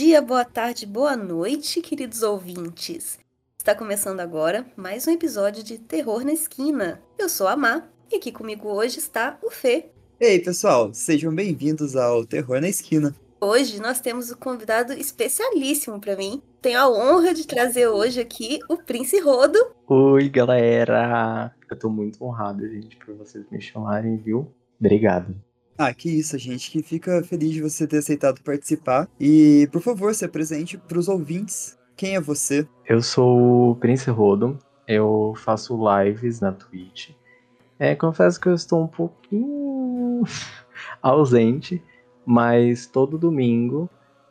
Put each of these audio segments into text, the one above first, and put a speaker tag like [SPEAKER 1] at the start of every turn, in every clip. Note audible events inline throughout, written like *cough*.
[SPEAKER 1] dia, boa tarde, boa noite, queridos ouvintes. Está começando agora mais um episódio de Terror na Esquina. Eu sou a Má e aqui comigo hoje está o Fê.
[SPEAKER 2] Ei, pessoal, sejam bem-vindos ao Terror na Esquina.
[SPEAKER 1] Hoje nós temos um convidado especialíssimo para mim. Tenho a honra de trazer hoje aqui o Prince Rodo.
[SPEAKER 3] Oi, galera! Eu tô muito honrado, gente, por vocês me chamarem, viu? Obrigado.
[SPEAKER 2] Ah, que isso, gente, que fica feliz de você ter aceitado participar. E, por favor, se apresente para os ouvintes. Quem é você?
[SPEAKER 3] Eu sou o Prince Rodo, eu faço lives na Twitch. É, confesso que eu estou um pouquinho *laughs* ausente, mas todo domingo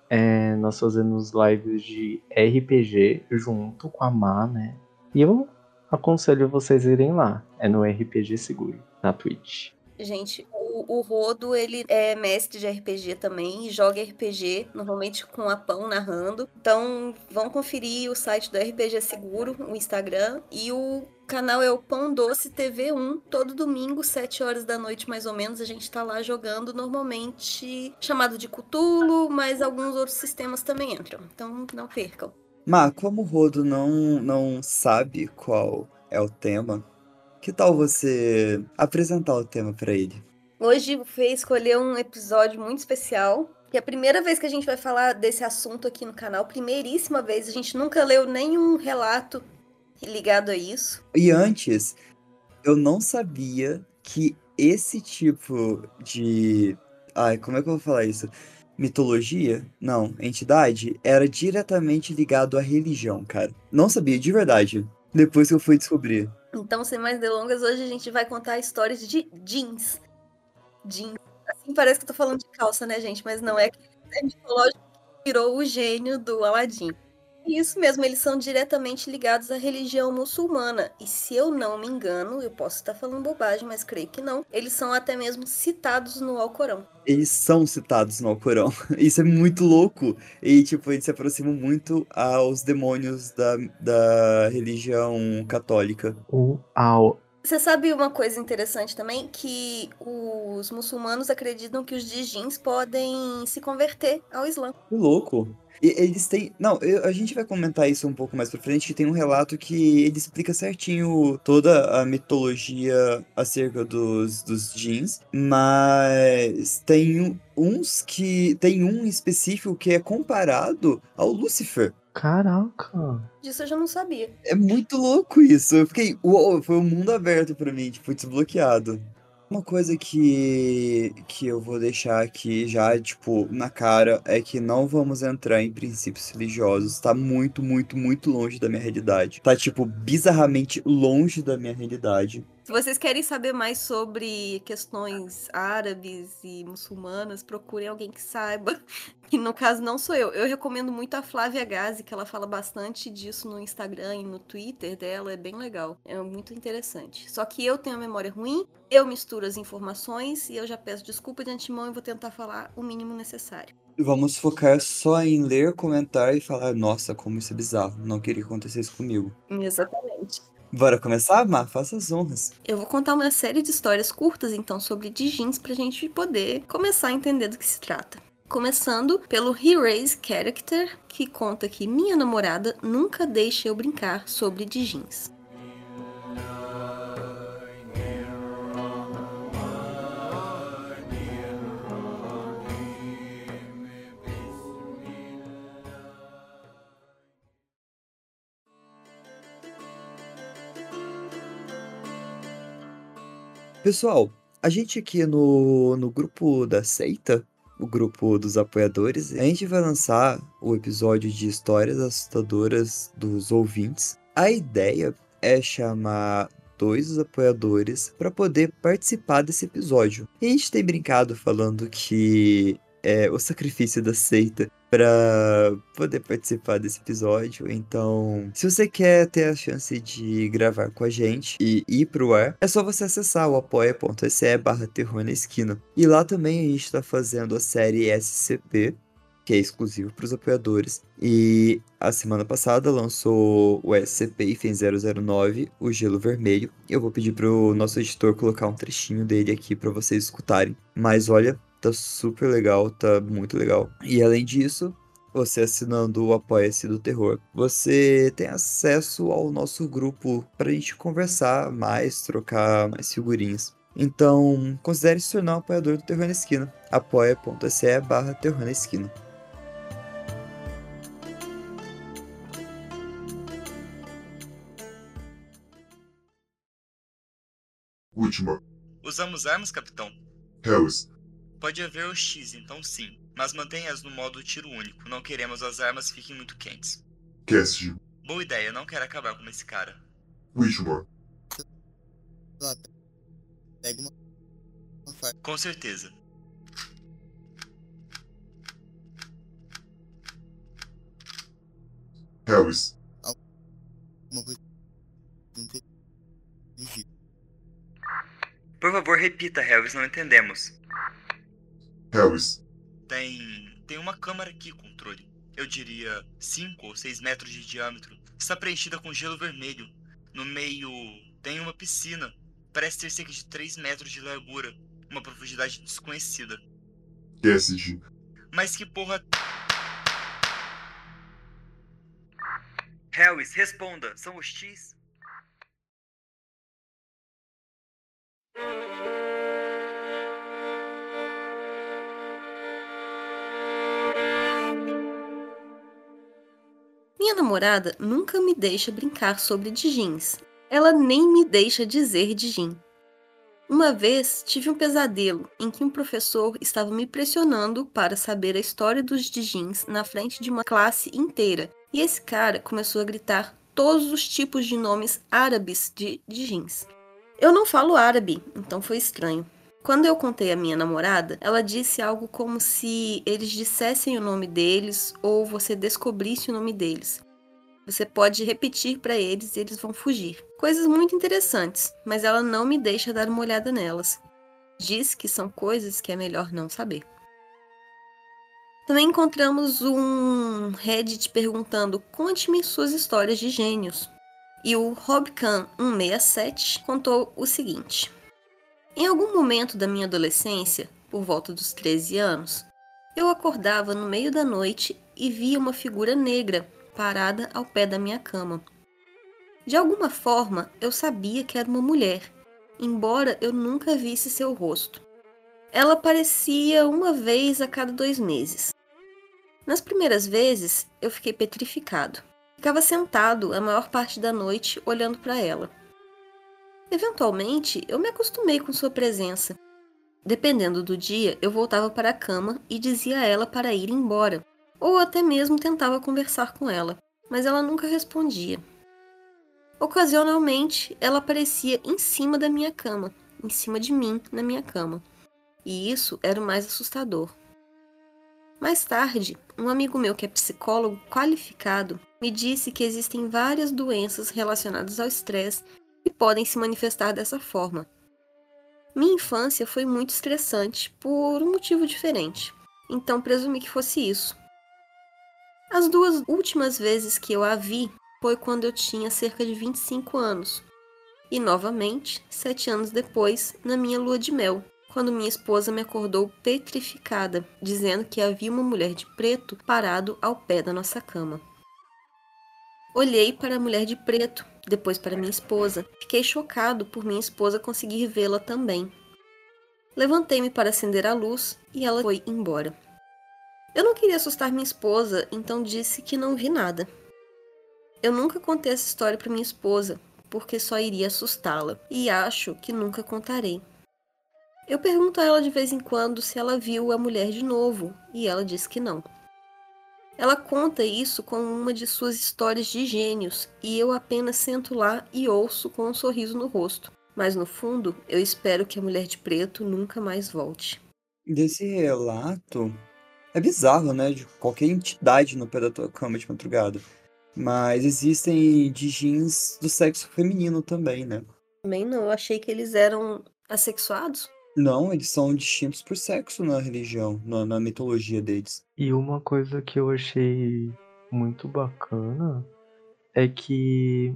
[SPEAKER 3] é, nós fazemos lives de RPG junto com a Má, né? E eu aconselho vocês irem lá. É no RPG Seguro, na Twitch.
[SPEAKER 1] Gente, o, Rodo, ele é mestre de RPG também, e joga RPG, normalmente com a Pão narrando. Então, vão conferir o site do RPG Seguro, o Instagram, e o canal é o Pão Doce TV1. Todo domingo, 7 horas da noite, mais ou menos, a gente tá lá jogando, normalmente chamado de Cutulo, mas alguns outros sistemas também entram. Então, não percam.
[SPEAKER 2] Má, como o Rodo não, não sabe qual é o tema, que tal você apresentar o tema para ele?
[SPEAKER 1] Hoje o Fê escolheu um episódio muito especial. Que é a primeira vez que a gente vai falar desse assunto aqui no canal, primeiríssima vez. A gente nunca leu nenhum relato ligado a isso.
[SPEAKER 2] E antes, eu não sabia que esse tipo de. Ai, como é que eu vou falar isso? Mitologia? Não, entidade? Era diretamente ligado à religião, cara. Não sabia, de verdade. Depois que eu fui descobrir.
[SPEAKER 1] Então, sem mais delongas, hoje a gente vai contar histórias de jeans. Jeans. Assim parece que eu tô falando de calça, né, gente? Mas não é que é mitológico que virou o gênio do Aladdin. Isso mesmo, eles são diretamente ligados à religião muçulmana. E se eu não me engano, eu posso estar falando bobagem, mas creio que não, eles são até mesmo citados no Alcorão.
[SPEAKER 2] Eles são citados no Alcorão. *laughs* Isso é muito louco. E, tipo, eles se aproximam muito aos demônios da, da religião católica.
[SPEAKER 3] Uau!
[SPEAKER 1] Você sabe uma coisa interessante também? Que os muçulmanos acreditam que os djinns podem se converter ao Islã.
[SPEAKER 2] Que louco! E eles têm. Não, eu- a gente vai comentar isso um pouco mais pra frente, tem um relato que ele explica certinho toda a mitologia acerca dos, dos jeans, mas tem uns que. Tem um específico que é comparado ao Lucifer.
[SPEAKER 3] Caraca!
[SPEAKER 1] Disso eu já não sabia.
[SPEAKER 2] É muito louco isso. Eu fiquei. Uou, foi um mundo aberto pra mim, tipo, desbloqueado. Uma coisa que, que eu vou deixar aqui já, tipo, na cara é que não vamos entrar em princípios religiosos. Tá muito, muito, muito longe da minha realidade. Tá, tipo, bizarramente longe da minha realidade.
[SPEAKER 1] Se vocês querem saber mais sobre questões árabes e muçulmanas, procurem alguém que saiba. *laughs* Que no caso não sou eu. Eu recomendo muito a Flávia Gazi, que ela fala bastante disso no Instagram e no Twitter dela. É bem legal. É muito interessante. Só que eu tenho a memória ruim, eu misturo as informações e eu já peço desculpa de antemão e vou tentar falar o mínimo necessário.
[SPEAKER 2] Vamos focar só em ler, comentar e falar: nossa, como isso é bizarro. Não queria que acontecesse comigo.
[SPEAKER 1] Exatamente.
[SPEAKER 2] Bora começar, Mar? Faça as honras.
[SPEAKER 1] Eu vou contar uma série de histórias curtas, então, sobre Dijins, pra gente poder começar a entender do que se trata. Começando pelo He Raise Character, que conta que minha namorada nunca deixa eu brincar sobre Dijins.
[SPEAKER 2] Pessoal, a gente aqui no, no grupo da seita, o grupo dos apoiadores, a gente vai lançar o episódio de histórias assustadoras dos ouvintes. A ideia é chamar dois apoiadores para poder participar desse episódio. E a gente tem brincado falando que é o sacrifício da seita para poder participar desse episódio. Então, se você quer ter a chance de gravar com a gente e ir pro ar, é só você acessar o apoia.se barra terror na esquina. E lá também a gente está fazendo a série SCP, que é exclusivo para os apoiadores. E a semana passada lançou o SCP Ifen 009, o Gelo Vermelho. Eu vou pedir pro nosso editor colocar um trechinho dele aqui para vocês escutarem. Mas olha, tá super legal, tá muito legal. E além disso, Você assinando o Apoia-se do Terror, você tem acesso ao nosso grupo para a gente conversar mais, trocar mais figurinhas. Então, considere se tornar um apoiador do Terror na Esquina. apoia.se barra Terror na Esquina.
[SPEAKER 4] Última.
[SPEAKER 5] Usamos armas, capitão?
[SPEAKER 4] Harris.
[SPEAKER 5] Pode haver o X, então sim. Mas mantenha-as no modo tiro único. Não queremos as armas fiquem muito quentes.
[SPEAKER 4] Cassidy.
[SPEAKER 5] Boa ideia, não quero acabar com esse cara.
[SPEAKER 4] Whitmore.
[SPEAKER 6] Pega uma.
[SPEAKER 5] Com certeza.
[SPEAKER 4] Harris.
[SPEAKER 5] Por favor, repita, Harris, não entendemos.
[SPEAKER 4] Harris.
[SPEAKER 5] Tem. Tem uma câmara aqui, controle. Eu diria 5 ou 6 metros de diâmetro. Está preenchida com gelo vermelho. No meio tem uma piscina. Parece ter cerca de 3 metros de largura. Uma profundidade desconhecida.
[SPEAKER 4] Cassidy.
[SPEAKER 5] Mas que porra. Harris, responda. São os
[SPEAKER 1] Minha namorada nunca me deixa brincar sobre Dijins. Ela nem me deixa dizer Dijin. Uma vez tive um pesadelo em que um professor estava me pressionando para saber a história dos Dijins na frente de uma classe inteira, e esse cara começou a gritar todos os tipos de nomes árabes de Dijins. Eu não falo árabe, então foi estranho. Quando eu contei à minha namorada, ela disse algo como se eles dissessem o nome deles ou você descobrisse o nome deles. Você pode repetir para eles e eles vão fugir. Coisas muito interessantes, mas ela não me deixa dar uma olhada nelas. Diz que são coisas que é melhor não saber. Também encontramos um Reddit perguntando: conte-me suas histórias de gênios. E o Robcan167 contou o seguinte: Em algum momento da minha adolescência, por volta dos 13 anos, eu acordava no meio da noite e via uma figura negra parada ao pé da minha cama. De alguma forma, eu sabia que era uma mulher, embora eu nunca visse seu rosto. Ela aparecia uma vez a cada dois meses. Nas primeiras vezes, eu fiquei petrificado. Ficava sentado a maior parte da noite olhando para ela. Eventualmente, eu me acostumei com sua presença. Dependendo do dia, eu voltava para a cama e dizia a ela para ir embora, ou até mesmo tentava conversar com ela, mas ela nunca respondia. Ocasionalmente, ela aparecia em cima da minha cama, em cima de mim, na minha cama. E isso era o mais assustador. Mais tarde, um amigo meu que é psicólogo qualificado me disse que existem várias doenças relacionadas ao estresse que podem se manifestar dessa forma. Minha infância foi muito estressante por um motivo diferente, então presumi que fosse isso. As duas últimas vezes que eu a vi foi quando eu tinha cerca de 25 anos, e novamente, sete anos depois, na minha lua de mel, quando minha esposa me acordou petrificada, dizendo que havia uma mulher de preto parado ao pé da nossa cama. Olhei para a mulher de preto, depois para minha esposa. Fiquei chocado por minha esposa conseguir vê-la também. Levantei-me para acender a luz e ela foi embora. Eu não queria assustar minha esposa, então disse que não vi nada. Eu nunca contei essa história para minha esposa, porque só iria assustá-la, e acho que nunca contarei. Eu pergunto a ela de vez em quando se ela viu a mulher de novo, e ela diz que não. Ela conta isso como uma de suas histórias de gênios, e eu apenas sento lá e ouço com um sorriso no rosto. Mas no fundo, eu espero que a mulher de preto nunca mais volte.
[SPEAKER 2] Desse relato, é bizarro, né? De qualquer entidade no pé da tua cama de madrugada. Mas existem Dijins do sexo feminino também, né?
[SPEAKER 1] Também não, eu achei que eles eram assexuados.
[SPEAKER 2] Não, eles são distintos por sexo na religião, na, na mitologia deles.
[SPEAKER 3] E uma coisa que eu achei muito bacana é que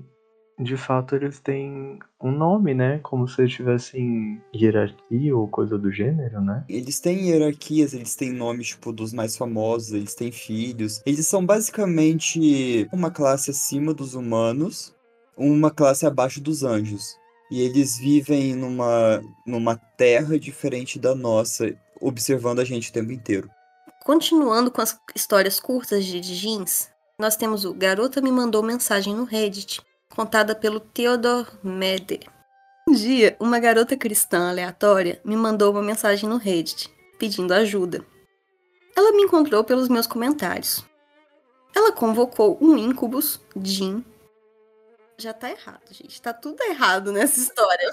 [SPEAKER 3] de fato eles têm um nome, né? Como se eles tivessem hierarquia ou coisa do gênero, né?
[SPEAKER 2] Eles têm hierarquias, eles têm nomes, tipo, dos mais famosos, eles têm filhos. Eles são basicamente uma classe acima dos humanos, uma classe abaixo dos anjos. E eles vivem numa, numa terra diferente da nossa, observando a gente o tempo inteiro.
[SPEAKER 1] Continuando com as histórias curtas de jeans, nós temos o Garota me mandou mensagem no Reddit, contada pelo Theodor Meder. Um dia, uma garota cristã aleatória me mandou uma mensagem no Reddit, pedindo ajuda. Ela me encontrou pelos meus comentários. Ela convocou um incubus, Jin. Já tá errado, gente. Tá tudo errado nessa história.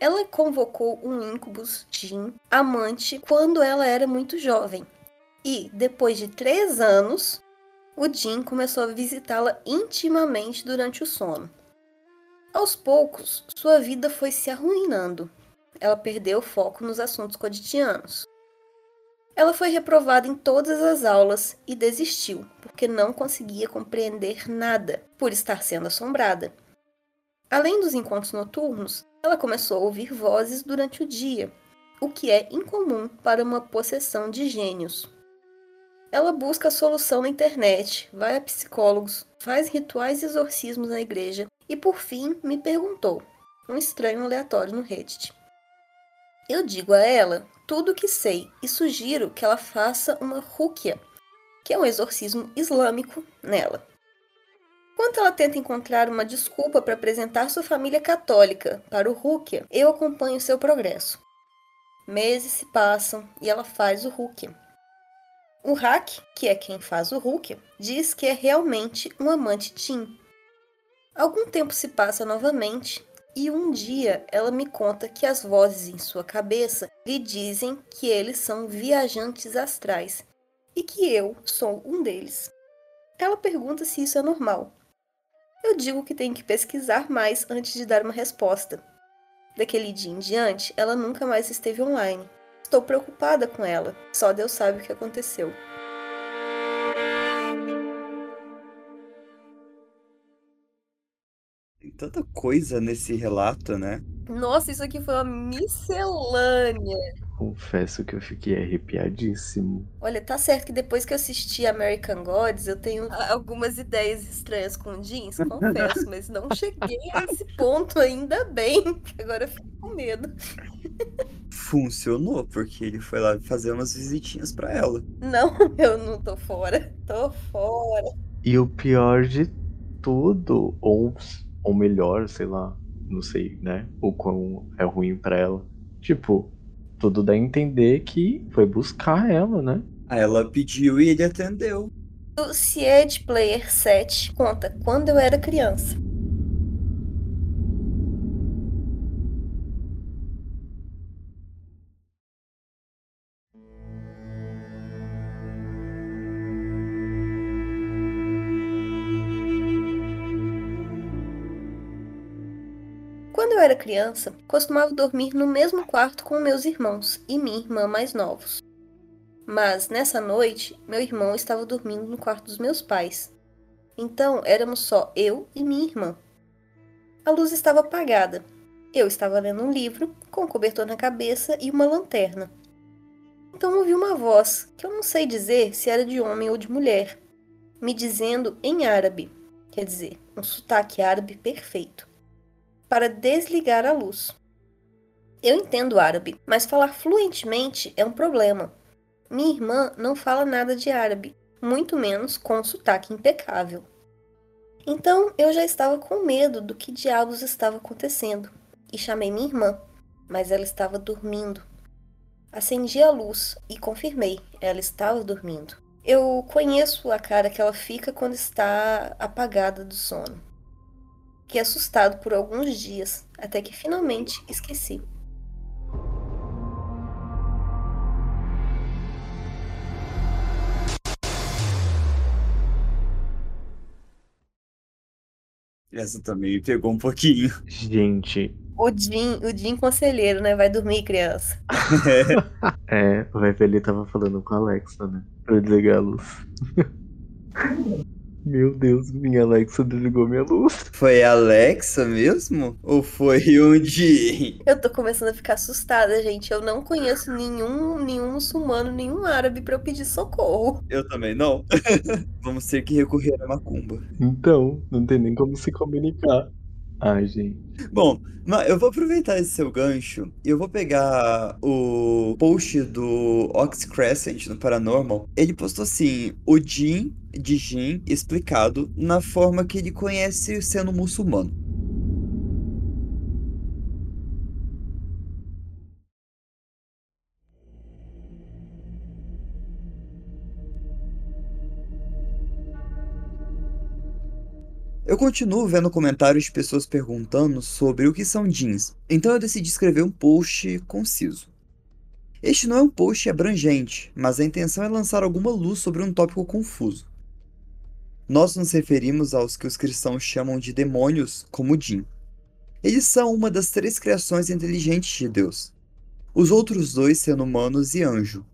[SPEAKER 1] Ela convocou um incubus, Jin, amante, quando ela era muito jovem. E, depois de três anos, o Jin começou a visitá-la intimamente durante o sono. Aos poucos, sua vida foi se arruinando. Ela perdeu o foco nos assuntos cotidianos. Ela foi reprovada em todas as aulas e desistiu, porque não conseguia compreender nada por estar sendo assombrada. Além dos encontros noturnos, ela começou a ouvir vozes durante o dia, o que é incomum para uma possessão de gênios. Ela busca a solução na internet, vai a psicólogos, faz rituais e exorcismos na igreja e, por fim, me perguntou, um estranho aleatório no Reddit. Eu digo a ela tudo o que sei e sugiro que ela faça uma rúquia, que é um exorcismo islâmico, nela. Enquanto ela tenta encontrar uma desculpa para apresentar sua família católica para o rúquia, eu acompanho seu progresso. Meses se passam e ela faz o rúquia. O Hack, que é quem faz o rúquia, diz que é realmente um amante Tim. Algum tempo se passa novamente e um dia ela me conta que as vozes em sua cabeça lhe dizem que eles são viajantes astrais e que eu sou um deles. Ela pergunta se isso é normal. Eu digo que tenho que pesquisar mais antes de dar uma resposta. Daquele dia em diante, ela nunca mais esteve online. Estou preocupada com ela, só Deus sabe o que aconteceu.
[SPEAKER 2] Tanta coisa nesse relato, né?
[SPEAKER 1] Nossa, isso aqui foi uma miscelânea.
[SPEAKER 3] Confesso que eu fiquei arrepiadíssimo.
[SPEAKER 1] Olha, tá certo que depois que eu assisti American Gods, eu tenho algumas ideias estranhas com jeans, *laughs* confesso, mas não cheguei a esse ponto ainda bem, que agora eu fico com medo.
[SPEAKER 2] Funcionou, porque ele foi lá fazer umas visitinhas pra ela.
[SPEAKER 1] Não, *laughs* eu não tô fora. Tô fora.
[SPEAKER 3] E o pior de tudo, ou, ou melhor, sei lá, não sei, né? O quão é ruim pra ela. Tipo, tudo dá a entender que foi buscar ela, né?
[SPEAKER 2] Aí ela pediu e ele atendeu.
[SPEAKER 1] O Siege Player 7 conta quando eu era criança. Era criança, costumava dormir no mesmo quarto com meus irmãos e minha irmã mais novos. Mas nessa noite, meu irmão estava dormindo no quarto dos meus pais. Então éramos só eu e minha irmã. A luz estava apagada. Eu estava lendo um livro, com um cobertor na cabeça e uma lanterna. Então ouvi uma voz, que eu não sei dizer se era de homem ou de mulher, me dizendo em árabe, quer dizer, um sotaque árabe perfeito para desligar a luz. Eu entendo árabe, mas falar fluentemente é um problema. Minha irmã não fala nada de árabe, muito menos com um sotaque impecável. Então eu já estava com medo do que diabos estava acontecendo e chamei minha irmã, mas ela estava dormindo. Acendi a luz e confirmei, ela estava dormindo. Eu conheço a cara que ela fica quando está apagada do sono. Fiquei assustado por alguns dias, até que finalmente esqueci.
[SPEAKER 2] Essa também me pegou um pouquinho.
[SPEAKER 3] Gente,
[SPEAKER 1] O Jim, o Jim conselheiro, né? Vai dormir, criança. *laughs*
[SPEAKER 3] é, vai ver ele tava falando com a Alexa, né? Pra desligar a luz. *laughs* Meu Deus, minha Alexa desligou minha luz.
[SPEAKER 2] Foi a Alexa mesmo? Ou foi *laughs* um Jin?
[SPEAKER 1] Eu tô começando a ficar assustada, gente. Eu não conheço nenhum, nenhum muçulmano, nenhum árabe pra eu pedir socorro.
[SPEAKER 2] Eu também não. *laughs* Vamos ter que recorrer a macumba.
[SPEAKER 3] Então, não tem nem como se comunicar. Ai, gente.
[SPEAKER 2] Bom, mas eu vou aproveitar esse seu gancho e eu vou pegar o post do Ox Crescent no Paranormal. Ele postou assim: o Jin de Jin explicado na forma que ele conhece sendo muçulmano. Eu continuo vendo comentários de pessoas perguntando sobre o que são jeans, então eu decidi escrever um post conciso. Este não é um post abrangente, mas a intenção é lançar alguma luz sobre um tópico confuso. Nós nos referimos aos que os cristãos chamam de demônios, como Jin. Eles são uma das três criações inteligentes de Deus. Os outros dois sendo humanos e anjo,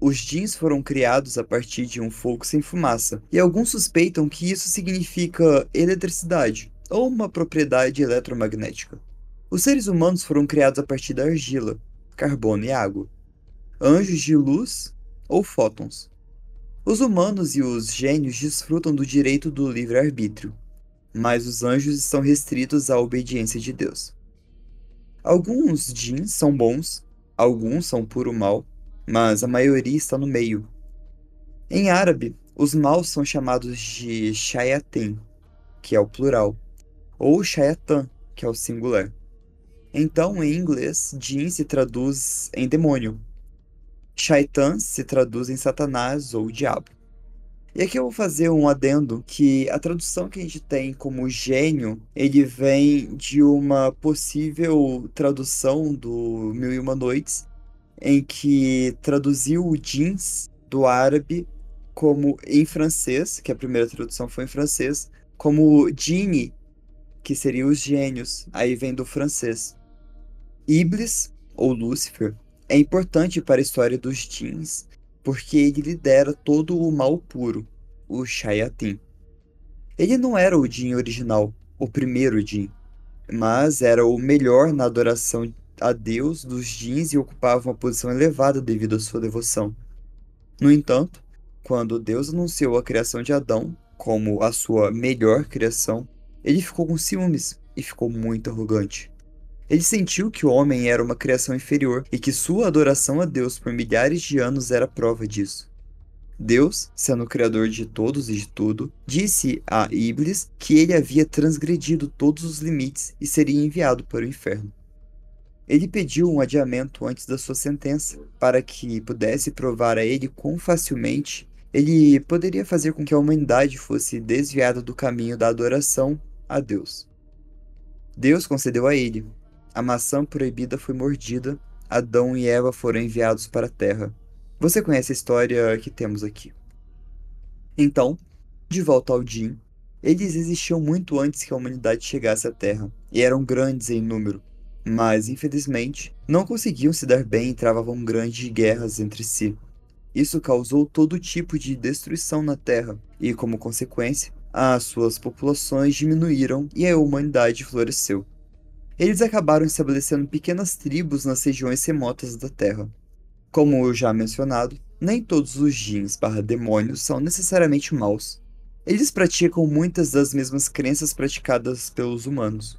[SPEAKER 2] os jeans foram criados a partir de um fogo sem fumaça, e alguns suspeitam que isso significa eletricidade ou uma propriedade eletromagnética. Os seres humanos foram criados a partir da argila, carbono e água, anjos de luz ou fótons. Os humanos e os gênios desfrutam do direito do livre-arbítrio, mas os anjos estão restritos à obediência de Deus. Alguns jeans são bons, alguns são puro mal, mas a maioria está no meio. Em árabe, os maus são chamados de shayatin, que é o plural, ou shayatan, que é o singular. Então, em inglês, jin se traduz em demônio. Shaitan se traduz em Satanás ou diabo. E aqui eu vou fazer um adendo que a tradução que a gente tem como gênio, ele vem de uma possível tradução do Mil e Uma Noites, em que traduziu o jeans do árabe como em francês, que a primeira tradução foi em francês, como genie, que seria os gênios, aí vem do francês. Iblis, ou Lúcifer, é importante para a história dos jeans, porque ele lidera todo o mal puro, o Shayatin. Ele não era o Jin original, o primeiro Jin, mas era o melhor na adoração a Deus dos jeans e ocupava uma posição elevada devido à sua devoção. No entanto, quando Deus anunciou a criação de Adão como a sua melhor criação, ele ficou com ciúmes e ficou muito arrogante. Ele sentiu que o homem era uma criação inferior e que sua adoração a Deus por milhares de anos era prova disso. Deus, sendo o criador de todos e de tudo, disse a Iblis que ele havia transgredido todos os limites e seria enviado para o inferno. Ele pediu um adiamento antes da sua sentença, para que pudesse provar a ele quão facilmente ele poderia fazer com que a humanidade fosse desviada do caminho da adoração a Deus. Deus concedeu a ele. A maçã proibida foi mordida, Adão e Eva foram enviados para a terra. Você conhece a história que temos aqui. Então, de volta ao Jin, eles existiam muito antes que a humanidade chegasse à Terra, e eram grandes em número, mas infelizmente não conseguiam se dar bem e travavam grandes guerras entre si. Isso causou todo tipo de destruição na Terra e, como consequência, as suas populações diminuíram e a humanidade floresceu. Eles acabaram estabelecendo pequenas tribos nas regiões remotas da Terra. Como já mencionado, nem todos os jeans barra demônios são necessariamente maus. Eles praticam muitas das mesmas crenças praticadas pelos humanos.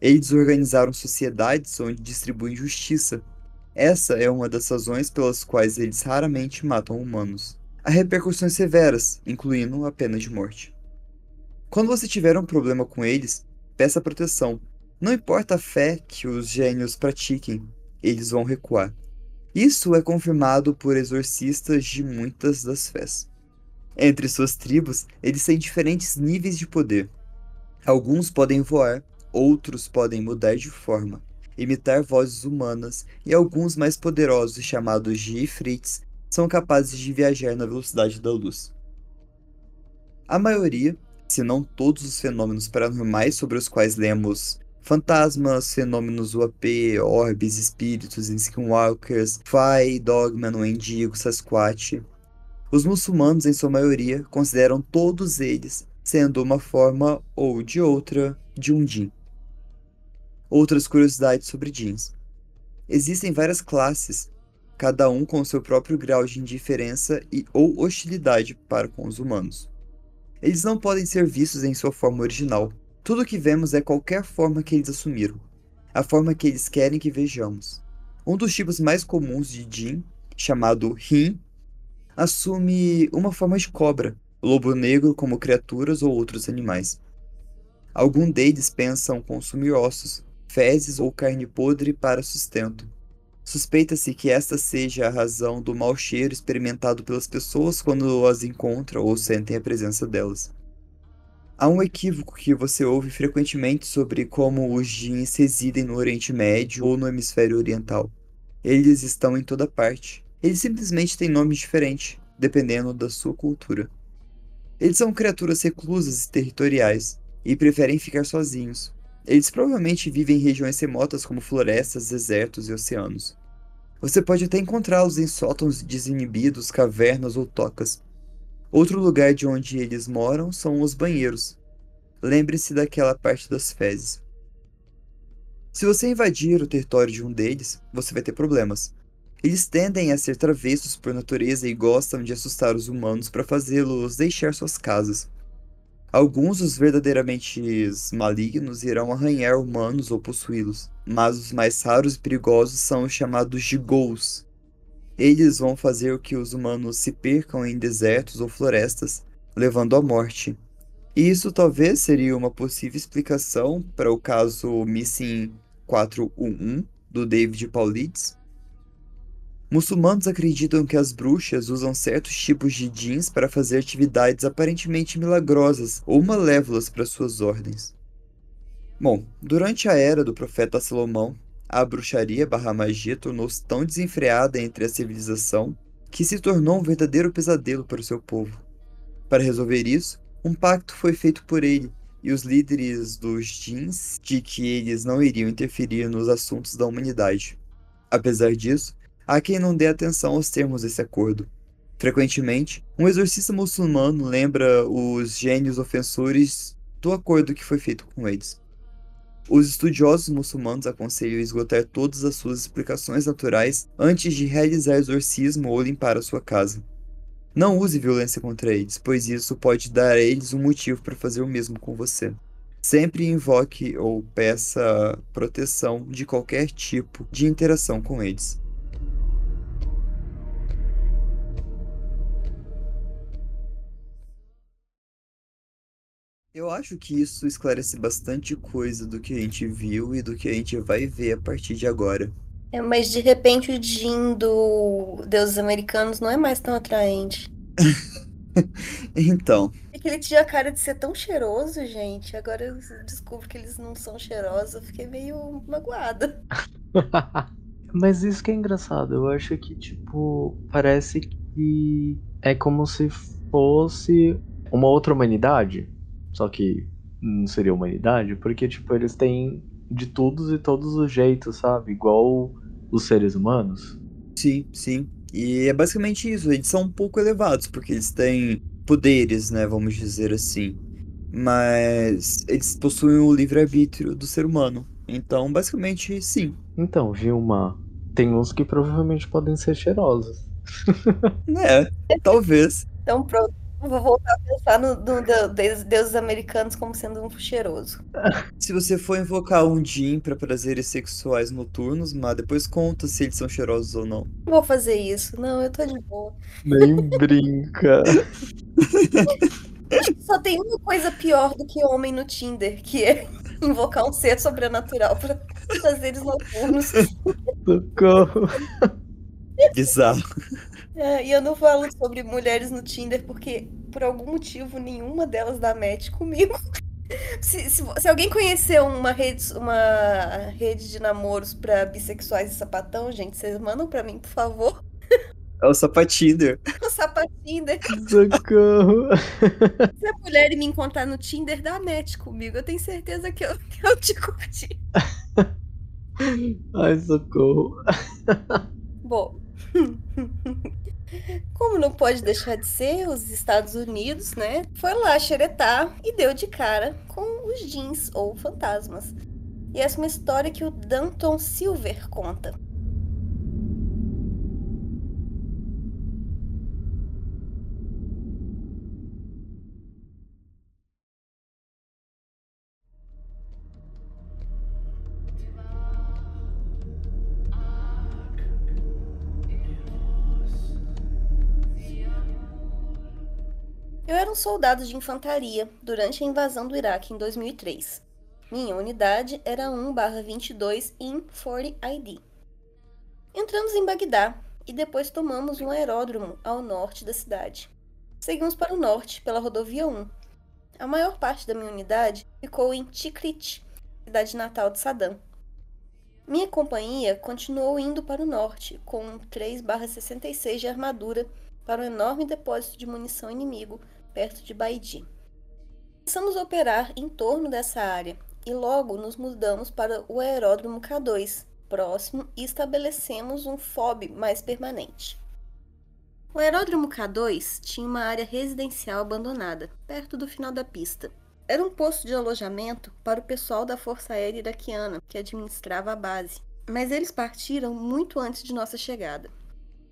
[SPEAKER 2] Eles organizaram sociedades onde distribuem justiça. Essa é uma das razões pelas quais eles raramente matam humanos. Há repercussões severas, incluindo a pena de morte. Quando você tiver um problema com eles, peça proteção. Não importa a fé que os gênios pratiquem, eles vão recuar. Isso é confirmado por exorcistas de muitas das fés. Entre suas tribos, eles têm diferentes níveis de poder. Alguns podem voar, Outros podem mudar de forma, imitar vozes humanas, e alguns mais poderosos, chamados de Ifrits, são capazes de viajar na velocidade da luz. A maioria, se não todos os fenômenos paranormais sobre os quais lemos fantasmas, fenômenos UAP, orbes, espíritos, skinwalkers, Fai, Dogman, Wendigo, Sasquatch, Os muçulmanos, em sua maioria, consideram todos eles sendo uma forma ou de outra de um jin. Outras curiosidades sobre jeans. Existem várias classes, cada um com seu próprio grau de indiferença e ou hostilidade para com os humanos. Eles não podem ser vistos em sua forma original. Tudo o que vemos é qualquer forma que eles assumiram, a forma que eles querem que vejamos. Um dos tipos mais comuns de Jin, chamado Rin, assume uma forma de cobra, lobo negro como criaturas ou outros animais. Alguns deles pensam consumir ossos, fezes ou carne podre para sustento. Suspeita-se que esta seja a razão do mau cheiro experimentado pelas pessoas quando as encontram ou sentem a presença delas. Há um equívoco que você ouve frequentemente sobre como os jeans residem no Oriente Médio ou no Hemisfério Oriental. Eles estão em toda parte. Eles simplesmente têm nomes diferentes, dependendo da sua cultura. Eles são criaturas reclusas e territoriais, e preferem ficar sozinhos. Eles provavelmente vivem em regiões remotas como florestas, desertos e oceanos. Você pode até encontrá-los em sótãos desinibidos, cavernas ou tocas. Outro lugar de onde eles moram são os banheiros. Lembre-se daquela parte das fezes. Se você invadir o território de um deles, você vai ter problemas. Eles tendem a ser travessos por natureza e gostam de assustar os humanos para fazê-los deixar suas casas. Alguns dos verdadeiramente malignos irão arranhar humanos ou possuí-los, mas os mais raros e perigosos são os chamados de ghouls. Eles vão fazer que os humanos se percam em desertos ou florestas, levando à morte. E isso talvez seria uma possível explicação para o caso Missing 411 do David Paulides, Muçulmanos acreditam que as bruxas usam certos tipos de jeans para fazer atividades aparentemente milagrosas ou malévolas para suas ordens. Bom, durante a era do profeta Salomão, a bruxaria barra magia tornou-se tão desenfreada entre a civilização que se tornou um verdadeiro pesadelo para o seu povo. Para resolver isso, um pacto foi feito por ele e os líderes dos jeans de que eles não iriam interferir nos assuntos da humanidade. Apesar disso, há quem não dê atenção aos termos desse acordo. Frequentemente, um exorcista muçulmano lembra os gênios ofensores do acordo que foi feito com eles. Os estudiosos muçulmanos aconselham esgotar todas as suas explicações naturais antes de realizar exorcismo ou limpar a sua casa. Não use violência contra eles, pois isso pode dar a eles um motivo para fazer o mesmo com você. Sempre invoque ou peça proteção de qualquer tipo de interação com eles. Eu acho que isso esclarece bastante coisa do que a gente viu e do que a gente vai ver a partir de agora.
[SPEAKER 1] É, mas de repente o Jin do Deuses Americanos não é mais tão atraente. *laughs*
[SPEAKER 2] então,
[SPEAKER 1] É que ele tinha a cara de ser tão cheiroso, gente. Agora eu descubro que eles não são cheirosos. Eu fiquei meio magoada. *laughs*
[SPEAKER 3] Mas isso que é engraçado, eu acho que, tipo, parece que é como se fosse uma outra humanidade. Só que não seria humanidade, porque, tipo, eles têm de todos e todos os jeitos, sabe? Igual os seres humanos.
[SPEAKER 2] sim, sim. E é basicamente isso. Eles são um pouco elevados, porque eles têm poderes, né? Vamos dizer assim. Mas eles possuem o livre-arbítrio do ser humano. Então, basicamente, sim.
[SPEAKER 3] Então, Vilma, tem uns que provavelmente podem ser cheirosos. *laughs*
[SPEAKER 2] É, talvez.
[SPEAKER 1] Então pronto. Vou voltar a pensar no, no deus- deuses americanos como sendo um cheiroso. *laughs*
[SPEAKER 2] Se você for invocar um Jin pra prazeres sexuais noturnos, mas depois conta se eles são cheirosos ou não.
[SPEAKER 1] Não vou fazer isso. Não, eu tô de boa.
[SPEAKER 3] Nem brinca. *laughs*
[SPEAKER 1] Só tem uma coisa pior do que homem no Tinder, que é *laughs* invocar um ser sobrenatural pra prazeres noturnos.
[SPEAKER 3] Socorro.
[SPEAKER 2] Bizarro.
[SPEAKER 1] É, e eu não falo sobre mulheres no Tinder porque, por algum motivo, nenhuma delas dá match comigo. *laughs* Se, se, se alguém conhecer uma rede, uma rede de namoros pra bissexuais e sapatão, gente, vocês mandam pra mim, por favor.
[SPEAKER 2] É o Sapatinder. *laughs*
[SPEAKER 1] O Sapatinder.
[SPEAKER 3] Socorro.
[SPEAKER 1] Se a mulher me encontrar no Tinder, dá match comigo. Eu tenho certeza que eu, que eu te curti.
[SPEAKER 3] Ai, socorro.
[SPEAKER 1] Bom. *laughs* como não pode deixar de ser os Estados Unidos, né? Foi lá xeretar e deu de cara com os jeans ou fantasmas. E essa é uma história que o Danton Silver conta. Eu era um soldado de infantaria durante a invasão do Iraque em 2003. Minha unidade era 1/22 in 40 ID. Entramos em Bagdá e depois tomamos um aeródromo ao norte da cidade. Seguimos para o norte pela rodovia 1. A maior parte da minha unidade ficou em Tikrit, cidade natal de Saddam. Minha companhia continuou indo para o norte com um 3/66 de armadura para um enorme depósito de munição inimigo perto de Baidi. Começamos a operar em torno dessa área e logo nos mudamos para o aeródromo K2, próximo, e estabelecemos um FOB mais permanente. O aeródromo K2 tinha uma área residencial abandonada, perto do final da pista. Era um posto de alojamento para o pessoal da Força Aérea Iraquiana, que administrava a base, mas eles partiram muito antes de nossa chegada.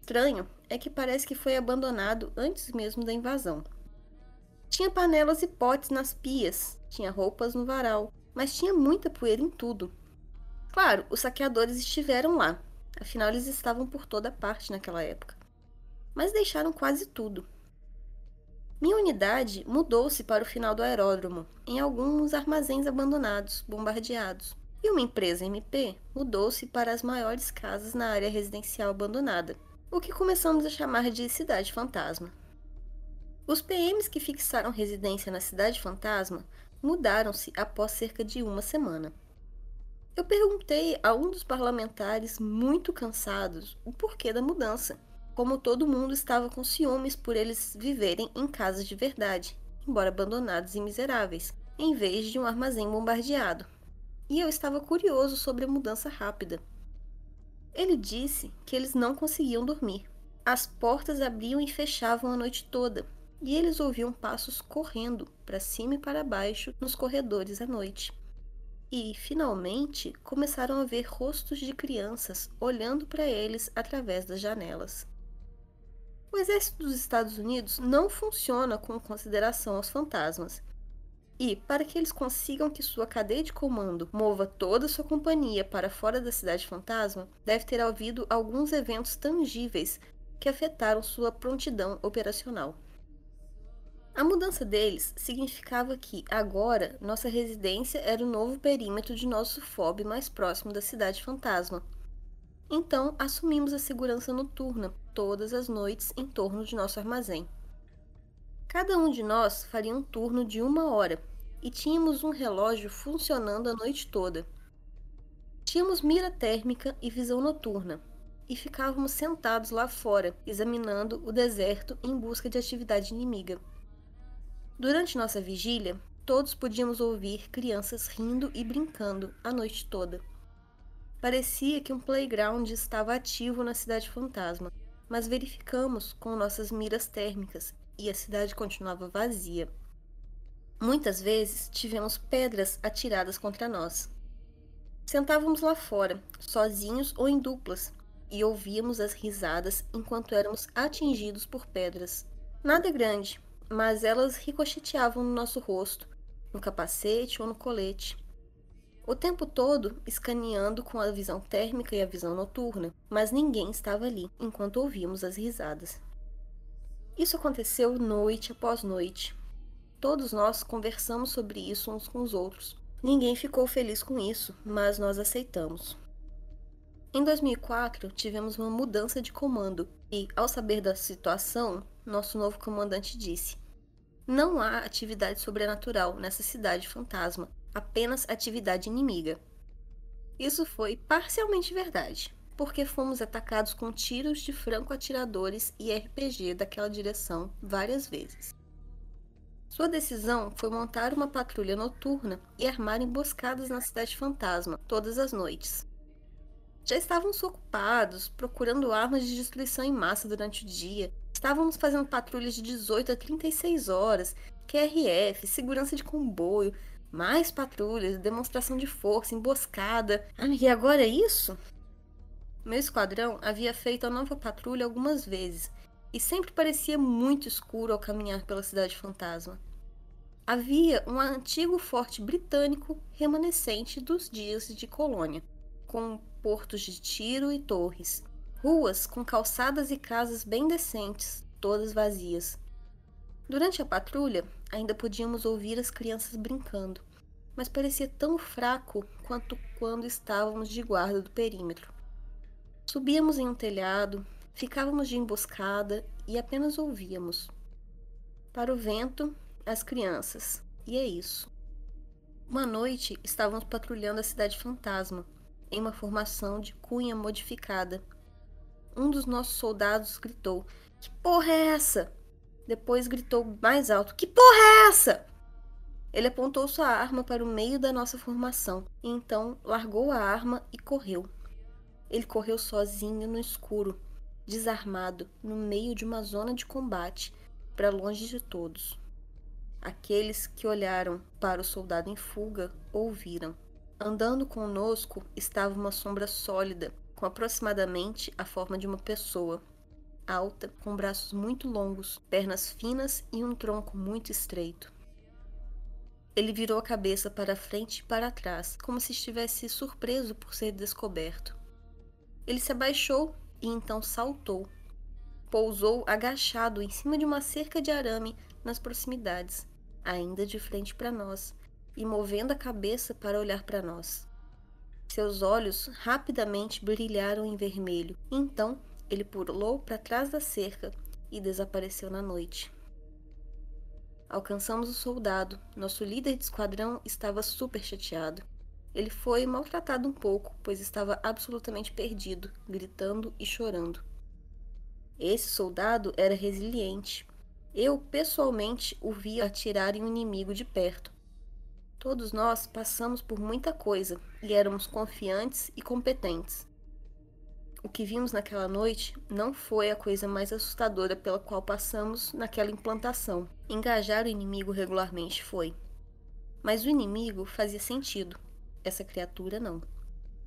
[SPEAKER 1] Estranho é que parece que foi abandonado antes mesmo da invasão. Tinha panelas e potes nas pias, tinha roupas no varal, mas tinha muita poeira em tudo. Claro, os saqueadores estiveram lá, afinal eles estavam por toda parte naquela época. Mas deixaram quase tudo. Minha unidade mudou-se para o final do aeródromo, em alguns armazéns abandonados, bombardeados. E uma empresa MP mudou-se para as maiores casas na área residencial abandonada, o que começamos a chamar de Cidade Fantasma. Os PMs que fixaram residência na Cidade Fantasma mudaram-se após cerca de uma semana. Eu perguntei a um dos parlamentares, muito cansados, o porquê da mudança, como todo mundo estava com ciúmes por eles viverem em casas de verdade, embora abandonados e miseráveis, em vez de um armazém bombardeado. E eu estava curioso sobre a mudança rápida. Ele disse que eles não conseguiam dormir. As portas abriam e fechavam a noite toda, e eles ouviam passos correndo para cima e para baixo nos corredores à noite. E, finalmente, começaram a ver rostos de crianças olhando para eles através das janelas. O exército dos Estados Unidos não funciona com consideração aos fantasmas. E, para que eles consigam que sua cadeia de comando mova toda sua companhia para fora da cidade fantasma, deve ter havido alguns eventos tangíveis que afetaram sua prontidão operacional. A mudança deles significava que, agora, nossa residência era o novo perímetro de nosso FOB mais próximo da cidade fantasma. Então, assumimos a segurança noturna todas as noites em torno de nosso armazém. Cada um de nós faria um turno de uma hora e tínhamos um relógio funcionando a noite toda. Tínhamos mira térmica e visão noturna, e ficávamos sentados lá fora, examinando o deserto em busca de atividade inimiga. Durante nossa vigília, todos podíamos ouvir crianças rindo e brincando a noite toda. Parecia que um playground estava ativo na cidade fantasma, mas verificamos com nossas miras térmicas e a cidade continuava vazia. Muitas vezes tivemos pedras atiradas contra nós. Sentávamos lá fora, sozinhos ou em duplas, e ouvíamos as risadas enquanto éramos atingidos por pedras. Nada grande, mas elas ricocheteavam no nosso rosto, no capacete ou no colete. O tempo todo escaneando com a visão térmica e a visão noturna, mas ninguém estava ali enquanto ouvíamos as risadas. Isso aconteceu noite após noite. Todos nós conversamos sobre isso uns com os outros. Ninguém ficou feliz com isso, mas nós aceitamos. Em 2004, tivemos uma mudança de comando e, ao saber da situação, nosso novo comandante disse: Não há atividade sobrenatural nessa cidade fantasma, apenas atividade inimiga. Isso foi parcialmente verdade, porque fomos atacados com tiros de franco-atiradores e RPG daquela direção várias vezes. Sua decisão foi montar uma patrulha noturna e armar emboscadas na cidade fantasma todas as noites já estavam ocupados procurando armas de destruição em massa durante o dia, Estávamos fazendo patrulhas de 18 a 36 horas, QRF, segurança de comboio, mais patrulhas, demonstração de força, emboscada. Ah, e agora é isso? Meu esquadrão havia feito a nova patrulha algumas vezes e sempre parecia muito escuro ao caminhar pela cidade fantasma. Havia um antigo forte britânico remanescente dos dias de colônia, com portos de tiro e torres, ruas com calçadas e casas bem decentes, todas vazias. Durante a patrulha, ainda podíamos ouvir as crianças brincando, mas parecia tão fraco quanto quando estávamos de guarda do perímetro. Subíamos em um telhado, ficávamos de emboscada e apenas ouvíamos. Para o vento, as crianças, e é isso. Uma noite estávamos patrulhando a cidade fantasma, em uma formação de cunha modificada. Um dos nossos soldados gritou: Que porra é essa? Depois gritou mais alto: Que porra é essa? Ele apontou sua arma para o meio da nossa formação e então largou a arma e correu. Ele correu sozinho no escuro, desarmado, no meio de uma zona de combate, para longe de todos. Aqueles que olharam para o soldado em fuga ouviram. Andando conosco estava uma sombra sólida, com aproximadamente a forma de uma pessoa, alta, com braços muito longos, pernas finas e um tronco muito estreito. Ele virou a cabeça para frente e para trás, como se estivesse surpreso por ser descoberto. Ele se abaixou e então saltou. Pousou agachado em cima de uma cerca de arame nas proximidades, ainda de frente para nós, e movendo a cabeça para olhar para nós. Seus olhos rapidamente brilharam em vermelho, então ele pulou para trás da cerca e desapareceu na noite. Alcançamos o soldado. Nosso líder de esquadrão estava super chateado. Ele foi maltratado um pouco, pois estava absolutamente perdido, gritando e chorando. Esse soldado era resiliente. Eu, pessoalmente, o vi atirar em um inimigo de perto. Todos nós passamos por muita coisa e éramos confiantes e competentes. O que vimos naquela noite não foi a coisa mais assustadora pela qual passamos naquela implantação. Engajar o inimigo regularmente foi. Mas o inimigo fazia sentido. Essa criatura não.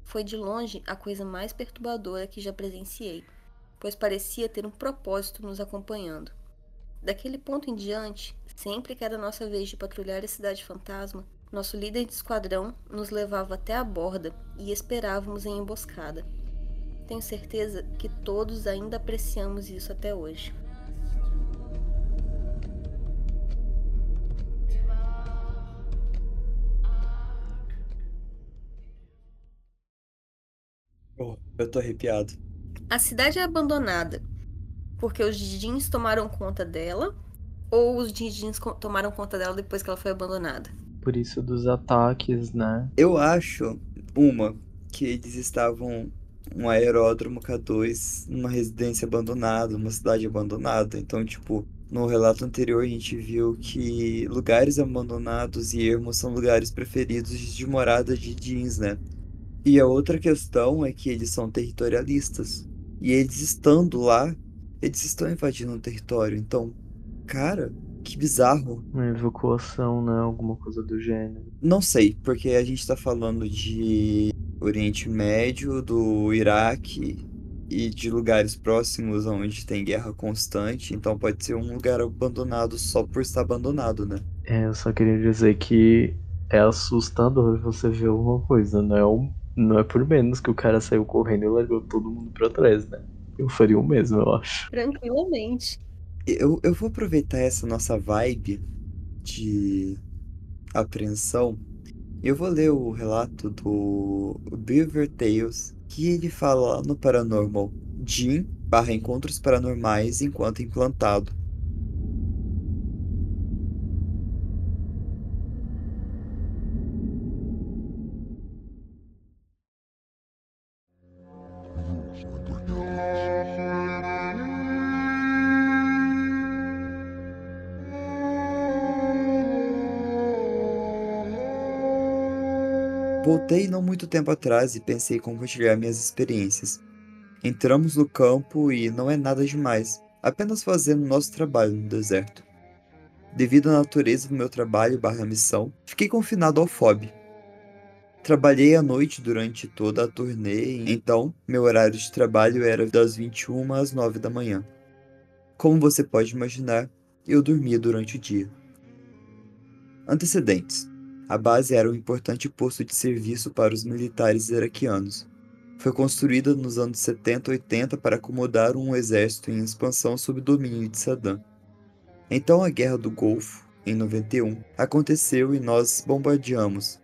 [SPEAKER 1] Foi de longe a coisa mais perturbadora que já presenciei, pois parecia ter um propósito nos acompanhando. Daquele ponto em diante, sempre que era nossa vez de patrulhar a cidade fantasma, nosso líder de esquadrão nos levava até a borda e esperávamos em emboscada. Tenho certeza que todos ainda apreciamos isso até hoje.
[SPEAKER 2] Oh, eu tô arrepiado.
[SPEAKER 1] A cidade é abandonada porque os jeans tomaram conta dela ou os jeans tomaram conta dela depois que ela foi abandonada?
[SPEAKER 3] Por isso dos ataques, né?
[SPEAKER 2] Eu acho, uma, que eles estavam um aeródromo K2 numa residência abandonada, uma cidade abandonada. Então, tipo, no relato anterior a gente viu que lugares abandonados e ermos são lugares preferidos de morada de jeans, né? E a outra questão é que eles são territorialistas. E eles estando lá, eles estão invadindo um território. Então, cara, que bizarro.
[SPEAKER 3] Uma evacuação, né? Alguma coisa do gênero.
[SPEAKER 2] Não sei, porque a gente tá falando de Oriente Médio, do Iraque e de lugares próximos onde tem guerra constante. Então pode ser um lugar abandonado só por estar abandonado, né?
[SPEAKER 3] É, eu só queria dizer que é assustador você ver alguma coisa, não é um não é por menos que o cara saiu correndo e largou todo mundo pra trás, né? Eu faria o mesmo, eu acho.
[SPEAKER 1] Tranquilamente.
[SPEAKER 2] Eu, eu vou aproveitar essa nossa vibe de apreensão. Eu vou ler o relato do Beaver Tales, que ele fala lá no Paranormal Jim barra encontros paranormais enquanto implantado. Voltei não muito tempo atrás e pensei em compartilhar minhas experiências. Entramos no campo e não é nada demais. apenas fazendo nosso trabalho no deserto. Devido à natureza do meu trabalho barra missão, fiquei confinado ao FOB. Trabalhei à noite durante toda a turnê, então meu horário de trabalho era das 21 às 9 da manhã. Como você pode imaginar, eu dormia durante o dia. Antecedentes: A base era um importante posto de serviço para os militares iraquianos. Foi construída nos anos 70 e 80 para acomodar um exército em expansão sob domínio de Saddam. Então a Guerra do Golfo, em 91, aconteceu e nós bombardeamos.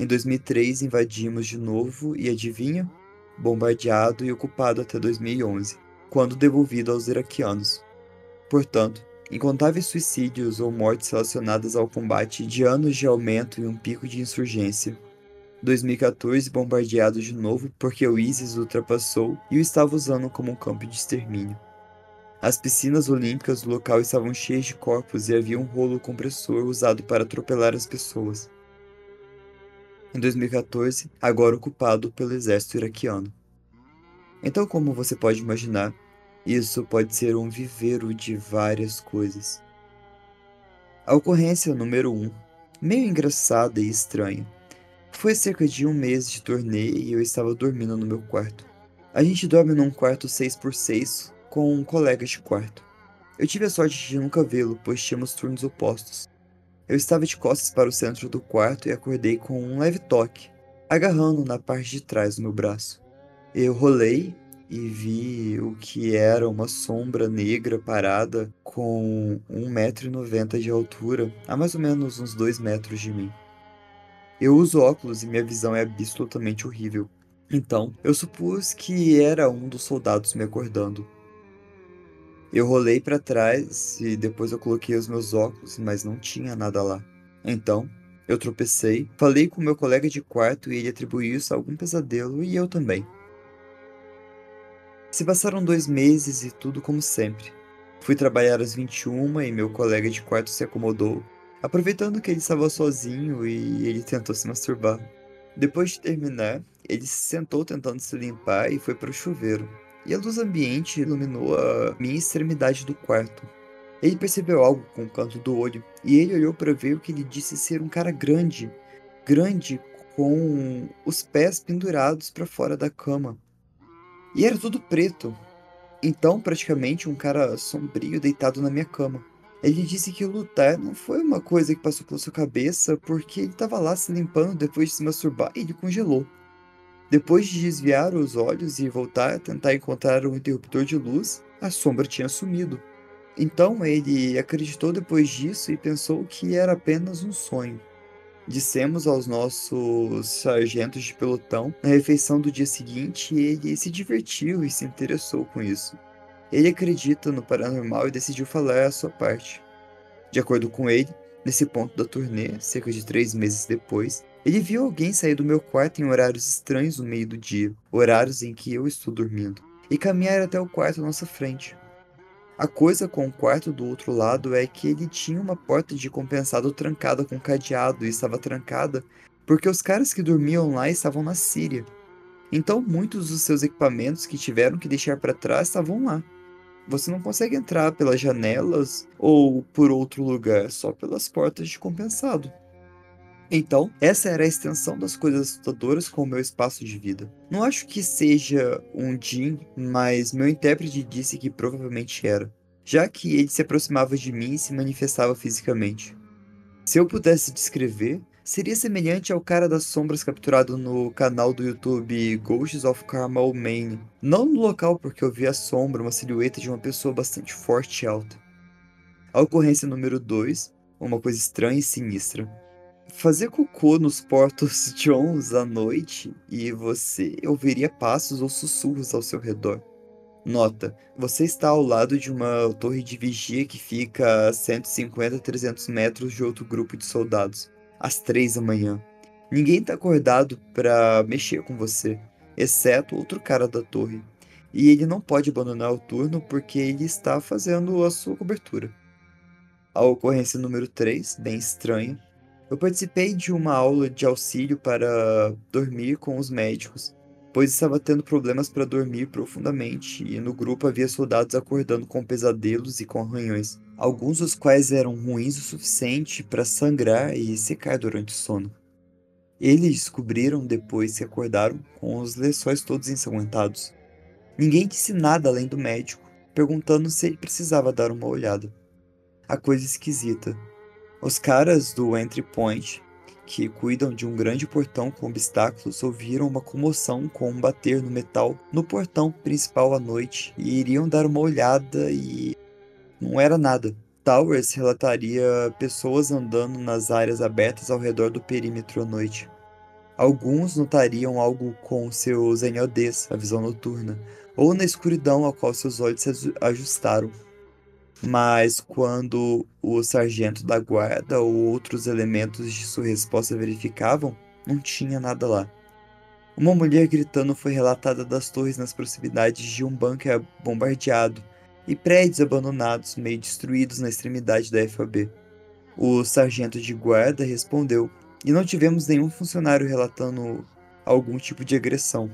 [SPEAKER 2] Em 2003 invadimos de novo e adivinha? Bombardeado e ocupado até 2011, quando devolvido aos iraquianos. Portanto, incontáveis suicídios ou mortes relacionadas ao combate de anos de aumento e um pico de insurgência. 2014 bombardeado de novo porque o ISIS ultrapassou e o estava usando como um campo de extermínio. As piscinas olímpicas do local estavam cheias de corpos e havia um rolo compressor usado para atropelar as pessoas. Em 2014, agora ocupado pelo exército iraquiano. Então, como você pode imaginar, isso pode ser um viveiro de várias coisas. A ocorrência número 1, um, meio engraçada e estranha, foi cerca de um mês de turnê e eu estava dormindo no meu quarto. A gente dorme num quarto 6x6 com um colega de quarto. Eu tive a sorte de nunca vê-lo, pois tínhamos turnos opostos. Eu estava de costas para o centro do quarto e acordei com um leve toque, agarrando na parte de trás do meu braço. Eu rolei e vi o que era uma sombra negra parada com 1,90m de altura, a mais ou menos uns 2 metros de mim. Eu uso óculos e minha visão é absolutamente horrível. Então, eu supus que era um dos soldados me acordando. Eu rolei para trás e depois eu coloquei os meus óculos, mas não tinha nada lá. Então, eu tropecei, falei com meu colega de quarto e ele atribuiu isso a algum pesadelo e eu também. Se passaram dois meses e tudo como sempre. Fui trabalhar às 21 e meu colega de quarto se acomodou, aproveitando que ele estava sozinho e ele tentou se masturbar. Depois de terminar, ele se sentou tentando se limpar e foi para o chuveiro e a luz ambiente iluminou a minha extremidade do quarto. Ele percebeu algo com o canto do olho e ele olhou para ver o que ele disse ser um cara grande, grande com os pés pendurados para fora da cama. E era tudo preto. Então, praticamente um cara sombrio deitado na minha cama. Ele disse que lutar não foi uma coisa que passou pela sua cabeça porque ele estava lá se limpando depois de se masturbar e ele congelou. Depois de desviar os olhos e voltar a tentar encontrar o interruptor de luz, a sombra tinha sumido. Então ele acreditou depois disso e pensou que era apenas um sonho. Dissemos aos nossos sargentos de pelotão na refeição do dia seguinte e ele se divertiu e se interessou com isso. Ele acredita no paranormal e decidiu falar a sua parte. De acordo com ele, nesse ponto da turnê, cerca de três meses depois, ele viu alguém sair do meu quarto em horários estranhos no meio do dia, horários em que eu estou dormindo, e caminhar até o quarto à nossa frente. A coisa com o quarto do outro lado é que ele tinha uma porta de compensado trancada com cadeado e estava trancada porque os caras que dormiam lá estavam na Síria. Então muitos dos seus equipamentos que tiveram que deixar para trás estavam lá. Você não consegue entrar pelas janelas ou por outro lugar, só pelas portas de compensado. Então, essa era a extensão das coisas assustadoras com o meu espaço de vida. Não acho que seja um Jin, mas meu intérprete disse que provavelmente era, já que ele se aproximava de mim e se manifestava fisicamente. Se eu pudesse descrever, seria semelhante ao cara das sombras capturado no canal do YouTube Ghosts of Carmel Maine. Não no local porque eu vi a sombra, uma silhueta de uma pessoa bastante forte e alta. A ocorrência número 2, uma coisa estranha e sinistra fazer cocô nos portos *laughs* Johns à noite e você ouviria passos ou sussurros ao seu redor. Nota: você está ao lado de uma torre de vigia que fica a 150 a 300 metros de outro grupo de soldados, às 3 da manhã. Ninguém está acordado para mexer com você, exceto outro cara da torre. E ele não pode abandonar o turno porque ele está fazendo a sua cobertura. A ocorrência número 3, bem estranha, eu participei de uma aula de auxílio para dormir com os médicos. pois estava tendo problemas para dormir profundamente e no grupo havia soldados acordando com pesadelos e com arranhões, alguns dos quais eram ruins o suficiente para sangrar e secar durante o sono. Eles descobriram depois que acordaram com os lençóis todos ensanguentados. Ninguém disse nada além do médico, perguntando se ele precisava dar uma olhada. A coisa esquisita. Os caras do Entry Point, que cuidam de um grande portão com obstáculos, ouviram uma comoção com um bater no metal no portão principal à noite e iriam dar uma olhada e. não era nada. Towers relataria pessoas andando nas áreas abertas ao redor do perímetro à noite. Alguns notariam algo com seus NODs, a visão noturna, ou na escuridão ao qual seus olhos se ajustaram. Mas quando o sargento da guarda ou outros elementos de sua resposta verificavam, não tinha nada lá. Uma mulher gritando foi relatada das torres nas proximidades de um bunker bombardeado e prédios abandonados meio destruídos na extremidade da FAB. O sargento de guarda respondeu, e não tivemos nenhum funcionário relatando algum tipo de agressão.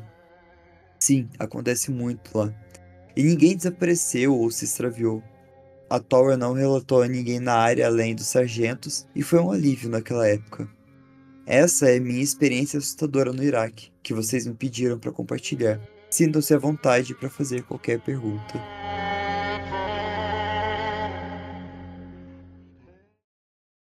[SPEAKER 2] Sim, acontece muito lá. E ninguém desapareceu ou se extraviou. A Tower não relatou a ninguém na área além dos sargentos e foi um alívio naquela época. Essa é minha experiência assustadora no Iraque, que vocês me pediram para compartilhar. Sintam-se à vontade para fazer qualquer pergunta.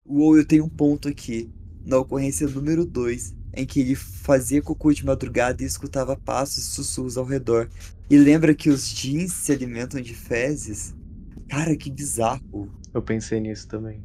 [SPEAKER 2] Uou, eu tenho um ponto aqui. Na ocorrência número 2, em que ele fazia cocô de madrugada e escutava passos e sussurros ao redor. E lembra que os jeans se alimentam de fezes? Cara, que bizarro.
[SPEAKER 3] Eu pensei nisso também.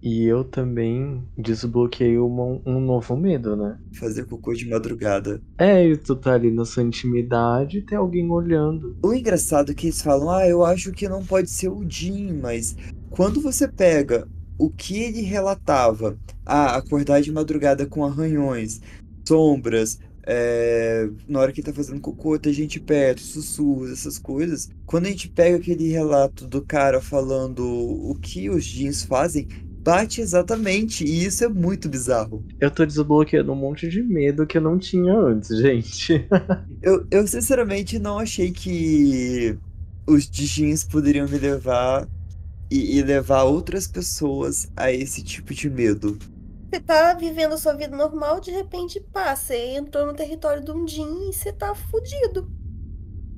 [SPEAKER 3] E eu também desbloqueei uma, um novo medo, né?
[SPEAKER 2] Fazer cocô de madrugada.
[SPEAKER 3] É, e tu tá ali na sua intimidade e tem alguém olhando.
[SPEAKER 2] O engraçado é que eles falam, ah, eu acho que não pode ser o Jim, mas quando você pega o que ele relatava, ah, acordar de madrugada com arranhões, sombras, é, na hora que ele tá fazendo cocô, tem gente perto, sussurros, essas coisas. Quando a gente pega aquele relato do cara falando o que os jeans fazem, bate exatamente, e isso é muito bizarro.
[SPEAKER 3] Eu tô desbloqueando um monte de medo que eu não tinha antes, gente. *laughs*
[SPEAKER 2] eu, eu sinceramente não achei que os jeans poderiam me levar e, e levar outras pessoas a esse tipo de medo.
[SPEAKER 1] Você tá vivendo a sua vida normal, de repente, pá, você entrou no território de um Jin e você tá fudido.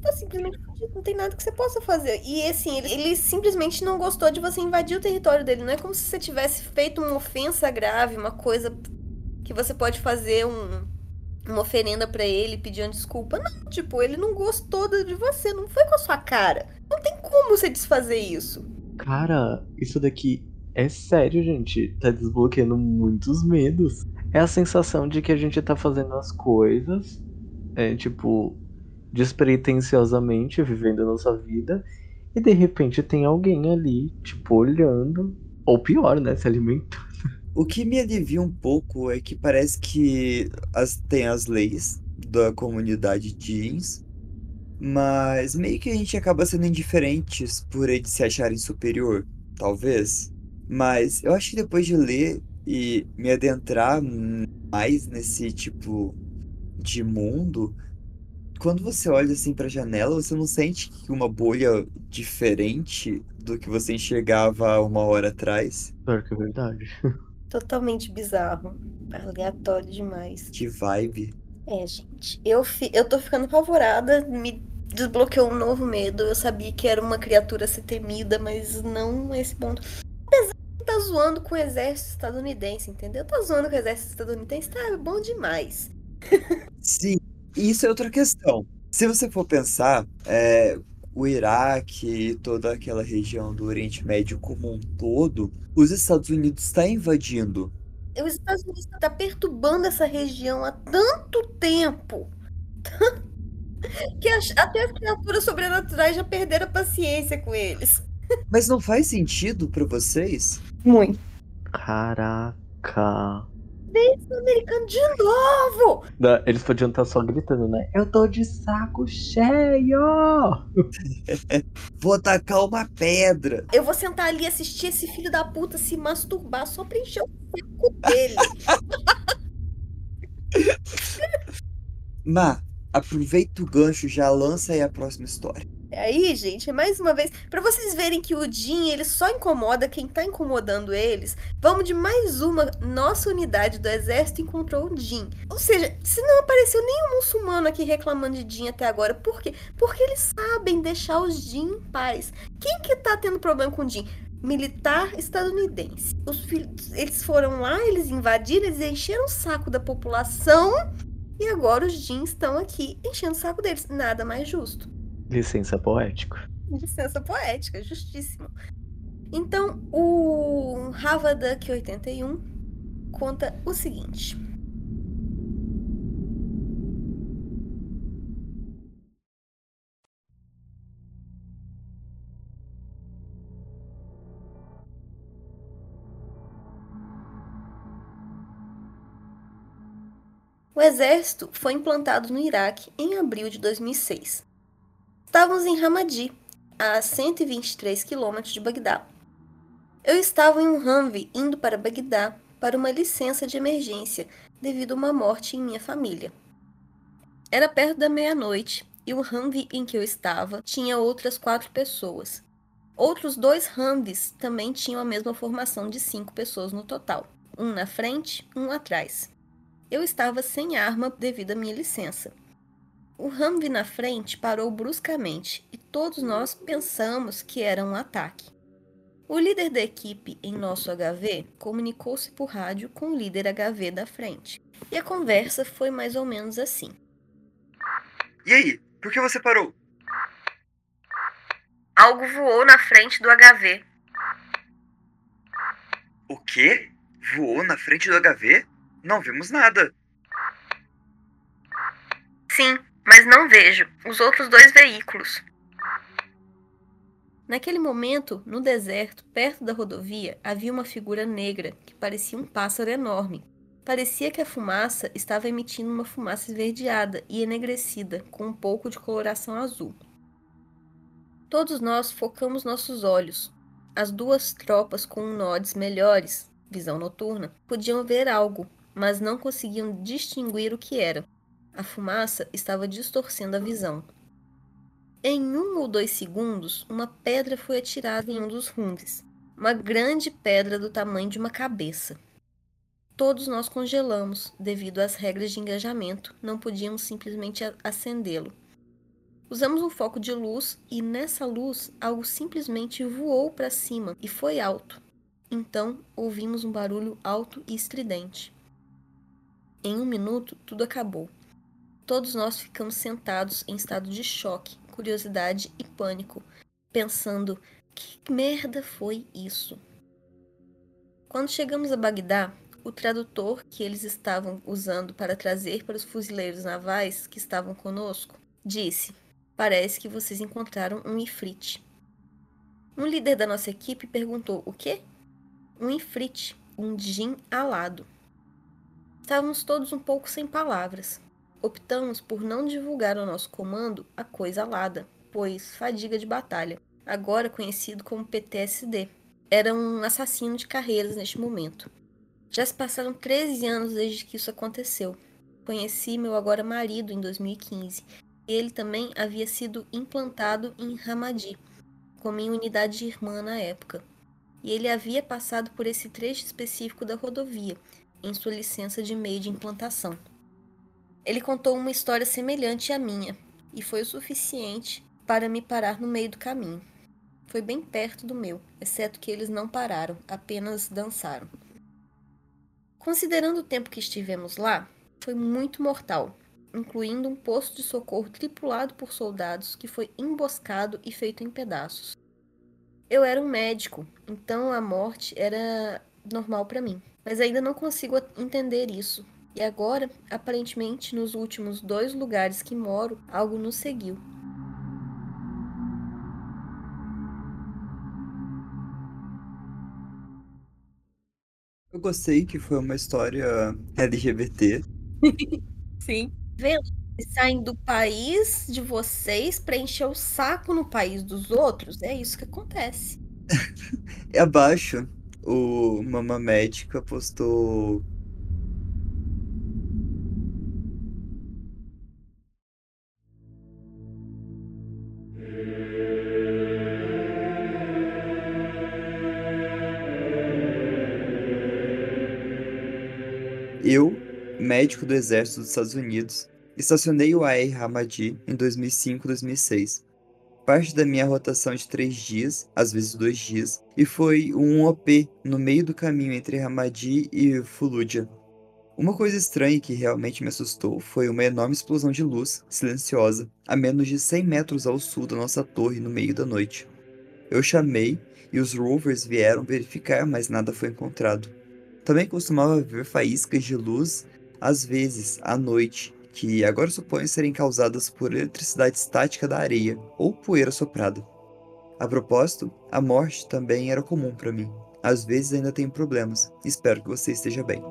[SPEAKER 1] Tá simplesmente fudido, não tem nada que você possa fazer. E assim, ele, ele, simplesmente não gostou de você invadir o território dele. Não é como se você tivesse feito uma ofensa grave, uma coisa que você pode fazer um, uma oferenda para ele pedindo desculpa. Não, tipo, ele não gostou de você, não foi com a sua cara. Não tem como você desfazer isso.
[SPEAKER 3] Cara, isso daqui é sério, gente. Tá desbloqueando muitos medos. É a sensação de que a gente tá fazendo as coisas, é tipo, despretensiosamente, vivendo a nossa vida, e de repente tem alguém ali, tipo, olhando. Ou pior, né? Se alimentando.
[SPEAKER 2] O que me alivia um pouco é que parece que as, tem as leis da comunidade jeans, mas meio que a gente acaba sendo indiferentes por eles se acharem superior, talvez. Mas eu acho que depois de ler e me adentrar mais nesse tipo de mundo, quando você olha assim para a janela, você não sente que uma bolha diferente do que você enxergava uma hora atrás?
[SPEAKER 3] Claro que é verdade. *laughs*
[SPEAKER 1] Totalmente bizarro. Aleatório demais.
[SPEAKER 2] Que vibe.
[SPEAKER 1] É, gente. Eu, fi... eu tô ficando apavorada. Me desbloqueou um novo medo. Eu sabia que era uma criatura a ser temida, mas não esse ponto tá zoando com o exército estadunidense, entendeu? Tá zoando com o exército estadunidense, tá bom demais.
[SPEAKER 2] Sim, isso é outra questão. Se você for pensar, é, o Iraque e toda aquela região do Oriente Médio como um todo, os Estados Unidos está invadindo.
[SPEAKER 1] Os Estados Unidos está perturbando essa região há tanto tempo. *laughs* que até as criaturas sobrenaturais já perderam a paciência com eles. *laughs*
[SPEAKER 2] Mas não faz sentido para vocês?
[SPEAKER 1] Muito.
[SPEAKER 3] Caraca.
[SPEAKER 1] Desde americano de novo!
[SPEAKER 3] Eles podiam estar só gritando, né? Eu tô de saco cheio! *laughs*
[SPEAKER 2] vou tacar uma pedra.
[SPEAKER 1] Eu vou sentar ali e assistir esse filho da puta se masturbar só pra encher o saco dele. *laughs*
[SPEAKER 2] Má, Aproveita o gancho, já lança aí a próxima história.
[SPEAKER 1] Aí, gente, mais uma vez, pra vocês verem que o Jin, ele só incomoda quem tá incomodando eles, vamos de mais uma. Nossa unidade do exército encontrou o Jin. Ou seja, se não apareceu nenhum muçulmano aqui reclamando de Jin até agora, por quê? Porque eles sabem deixar os Jin em paz. Quem que tá tendo problema com o Jin? Militar estadunidense. Os filhos, eles foram lá, eles invadiram, eles encheram o saco da população e agora os Jin estão aqui enchendo o saco deles. Nada mais justo.
[SPEAKER 3] Licença poético.
[SPEAKER 1] Licença poética, justíssimo. Então, o Havaduck 81 conta o seguinte. O exército foi implantado no Iraque em abril de 2006. Estávamos em Ramadi, a 123 quilômetros de Bagdá. Eu estava em um Humvee indo para Bagdá para uma licença de emergência devido a uma morte em minha família. Era perto da meia-noite e o Humvee em que eu estava tinha outras quatro pessoas. Outros dois Humvees também tinham a mesma formação de cinco pessoas no total, um na frente, um atrás. Eu estava sem arma devido à minha licença. O Humvee na frente parou bruscamente e todos nós pensamos que era um ataque. O líder da equipe em nosso HV comunicou-se por rádio com o líder HV da frente. E a conversa foi mais ou menos assim.
[SPEAKER 2] E aí, por que você parou?
[SPEAKER 1] Algo voou na frente do HV.
[SPEAKER 2] O quê? Voou na frente do HV? Não vimos nada.
[SPEAKER 1] Sim, mas não vejo os outros dois veículos. Naquele momento, no deserto, perto da rodovia, havia uma figura negra que parecia um pássaro enorme. Parecia que a fumaça estava emitindo uma fumaça esverdeada e enegrecida, com um pouco de coloração azul. Todos nós focamos nossos olhos. As duas tropas com nodes melhores, visão noturna, podiam ver algo, mas não conseguiam distinguir o que era. A fumaça estava distorcendo a visão. Em um ou dois segundos, uma pedra foi atirada em um dos rundes. Uma grande pedra do tamanho de uma cabeça. Todos nós congelamos devido às regras de engajamento, não podíamos simplesmente acendê-lo. Usamos um foco de luz e nessa luz algo simplesmente voou para cima e foi alto. Então ouvimos um barulho alto e estridente. Em um minuto, tudo acabou. Todos nós ficamos sentados em estado de choque, curiosidade e pânico, pensando: que merda foi isso? Quando chegamos a Bagdá, o tradutor que eles estavam usando para trazer para os fuzileiros navais que estavam conosco disse: Parece que vocês encontraram um ifrit. Um líder da nossa equipe perguntou: O quê? Um ifrit, um djinn alado. Estávamos todos um pouco sem palavras. Optamos por não divulgar ao nosso comando a coisa alada, pois fadiga de batalha, agora conhecido como PTSD, era um assassino de carreiras neste momento. Já se passaram 13 anos desde que isso aconteceu. Conheci meu agora marido em 2015. Ele também havia sido implantado em Ramadi, com minha unidade irmã na época. E ele havia passado por esse trecho específico da rodovia, em sua licença de meio de implantação. Ele contou uma história semelhante à minha, e foi o suficiente para me parar no meio do caminho. Foi bem perto do meu, exceto que eles não pararam, apenas dançaram. Considerando o tempo que estivemos lá, foi muito mortal, incluindo um posto de socorro tripulado por soldados que foi emboscado e feito em pedaços. Eu era um médico, então a morte era normal para mim, mas ainda não consigo entender isso, e agora, aparentemente, nos últimos dois lugares que moro, algo nos seguiu.
[SPEAKER 2] Eu gostei que foi uma história LGBT. *laughs*
[SPEAKER 1] Sim. Vendo? Saem do país de vocês para encher o saco no país dos outros. É isso que acontece.
[SPEAKER 2] E *laughs* abaixo, o Mama Médica postou médico do Exército dos Estados Unidos, estacionei o AR Hamadi em 2005-2006. Parte da minha rotação de três dias, às vezes dois dias, e foi um OP no meio do caminho entre Hamadi e Fallujah. Uma coisa estranha que realmente me assustou foi uma enorme explosão de luz, silenciosa, a menos de 100 metros ao sul da nossa torre no meio da noite. Eu chamei e os rovers vieram verificar, mas nada foi encontrado. Também costumava ver faíscas de luz, às vezes, à noite, que agora suponho serem causadas por eletricidade estática da areia ou poeira soprada. A propósito, a morte também era comum para mim. Às vezes ainda tenho problemas. Espero que você esteja bem.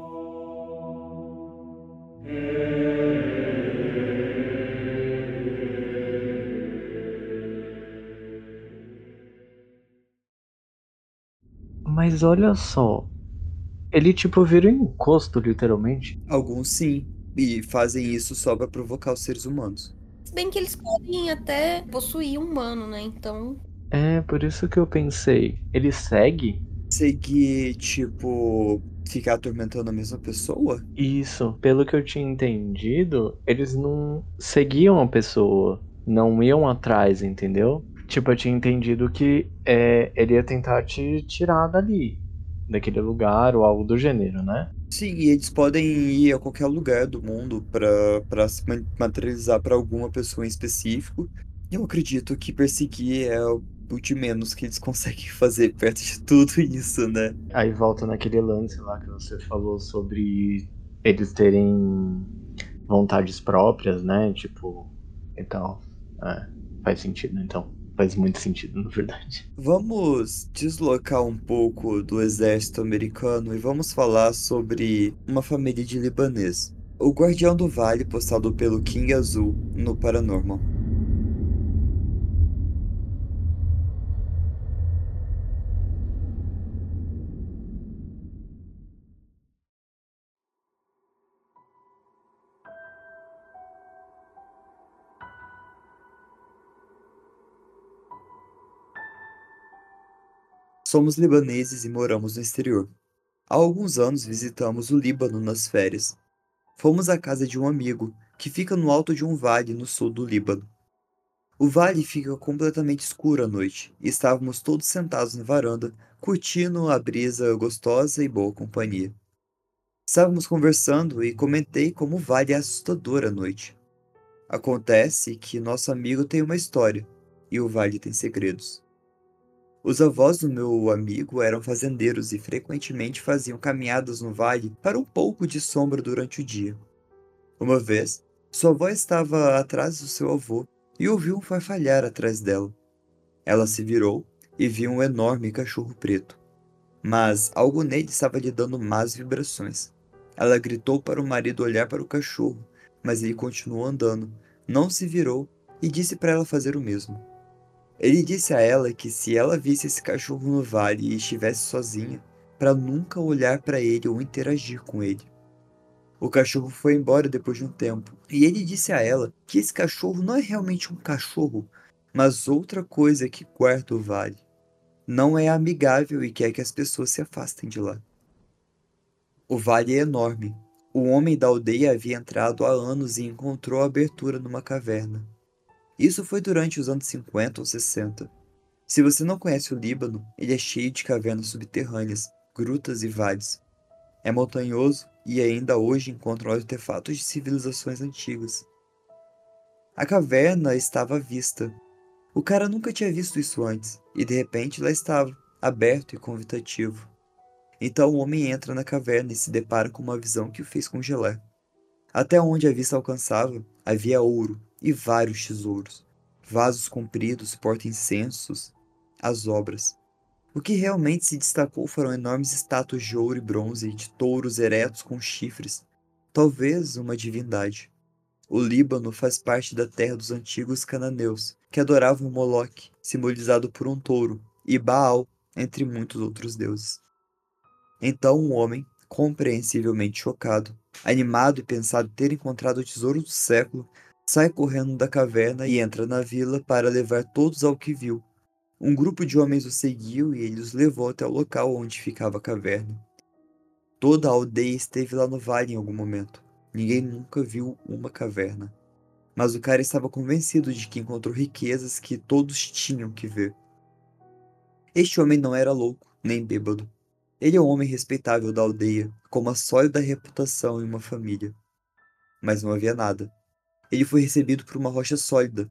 [SPEAKER 3] Mas olha só. Ele tipo vira um encosto, literalmente.
[SPEAKER 2] Alguns sim, e fazem isso só para provocar os seres humanos.
[SPEAKER 1] Se bem que eles podem até possuir um humano, né? Então.
[SPEAKER 3] É, por isso que eu pensei. Ele segue?
[SPEAKER 2] Seguir, tipo, ficar atormentando a mesma pessoa?
[SPEAKER 3] Isso. Pelo que eu tinha entendido, eles não seguiam a pessoa. Não iam atrás, entendeu? Tipo, eu tinha entendido que é, ele ia tentar te tirar dali. Daquele lugar ou algo do gênero, né?
[SPEAKER 2] Sim, e eles podem ir a qualquer lugar do mundo pra pra se ma- materializar pra alguma pessoa em específico. Eu acredito que perseguir é o de menos que eles *laughs* conseguem fazer perto de tudo isso, né?
[SPEAKER 3] Aí volta naquele lance lá que você falou sobre eles terem vontades próprias, né? Tipo, e tal. É, faz sentido, então. Faz muito sentido, na verdade.
[SPEAKER 2] Vamos deslocar um pouco do exército americano e vamos falar sobre uma família de libanês. O Guardião do Vale, postado pelo King Azul no Paranormal. Somos libaneses e moramos no exterior. Há alguns anos visitamos o Líbano nas férias. Fomos à casa de um amigo, que fica no alto de um vale no sul do Líbano. O vale fica completamente escuro à noite, e estávamos todos sentados na varanda, curtindo a brisa gostosa e boa companhia. Estávamos conversando e comentei como o vale é assustador à noite. Acontece que nosso amigo tem uma história, e o vale tem segredos. Os avós do meu amigo eram fazendeiros e frequentemente faziam caminhadas no vale para um pouco de sombra durante o dia. Uma vez, sua avó estava atrás do seu avô e ouviu um farfalhar atrás dela. Ela se virou e viu um enorme cachorro preto. Mas algo nele estava lhe dando más vibrações. Ela gritou para o marido olhar para o cachorro, mas ele continuou andando, não se virou e disse para ela fazer o mesmo. Ele disse a ela que se ela visse esse cachorro no vale e estivesse sozinha, para nunca olhar para ele ou interagir com ele. O cachorro foi embora depois de um tempo, e ele disse a ela que esse cachorro não é realmente um cachorro, mas outra coisa que guarda o vale. Não é amigável e quer que as pessoas se afastem de lá. O vale é enorme. O homem da aldeia havia entrado há anos e encontrou a abertura numa caverna. Isso foi durante os anos 50 ou 60. Se você não conhece o Líbano, ele é cheio de cavernas subterrâneas, grutas e vales. É montanhoso e ainda hoje encontram artefatos de civilizações antigas. A caverna estava à vista. O cara nunca tinha visto isso antes, e de repente lá estava, aberto e convidativo. Então o homem entra na caverna e se depara com uma visão que o fez congelar. Até onde a vista alcançava, havia ouro e vários tesouros, vasos compridos, porta-incensos, as obras. O que realmente se destacou foram enormes estátuas de ouro e bronze de touros eretos com chifres, talvez uma divindade. O Líbano faz parte da terra dos antigos cananeus, que adoravam Moloque, simbolizado por um touro, e Baal, entre muitos outros deuses. Então um homem, compreensivelmente chocado, animado e pensado ter encontrado o tesouro do século, sai correndo da caverna e entra na vila para levar todos ao que viu. Um grupo de homens o seguiu e ele os levou até o local onde ficava a caverna. Toda a aldeia esteve lá no vale em algum momento. Ninguém nunca viu uma caverna. Mas o cara estava convencido de que encontrou riquezas que todos tinham que ver. Este homem não era louco, nem bêbado. Ele é um homem respeitável da aldeia, com uma sólida reputação e uma família. Mas não havia nada. Ele foi recebido por uma rocha sólida.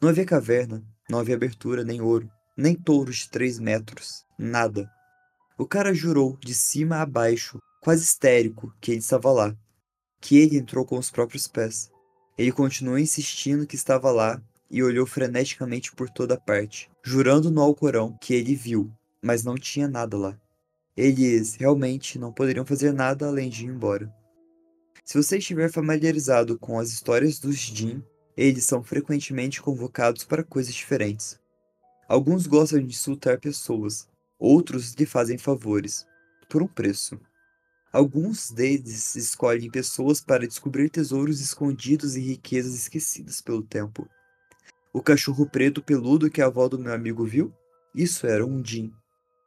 [SPEAKER 2] Não havia caverna, não havia abertura, nem ouro, nem touros de três metros, nada. O cara jurou, de cima a baixo, quase histérico, que ele estava lá, que ele entrou com os próprios pés. Ele continuou insistindo que estava lá e olhou freneticamente por toda parte, jurando no Alcorão que ele viu, mas não tinha nada lá. Eles realmente não poderiam fazer nada além de ir embora. Se você estiver familiarizado com as histórias dos Jin, eles são frequentemente convocados para coisas diferentes. Alguns gostam de insultar pessoas, outros lhe fazem favores, por um preço. Alguns deles escolhem pessoas para descobrir tesouros escondidos e riquezas esquecidas pelo tempo. O cachorro preto peludo que a avó do meu amigo viu? Isso era um Jin.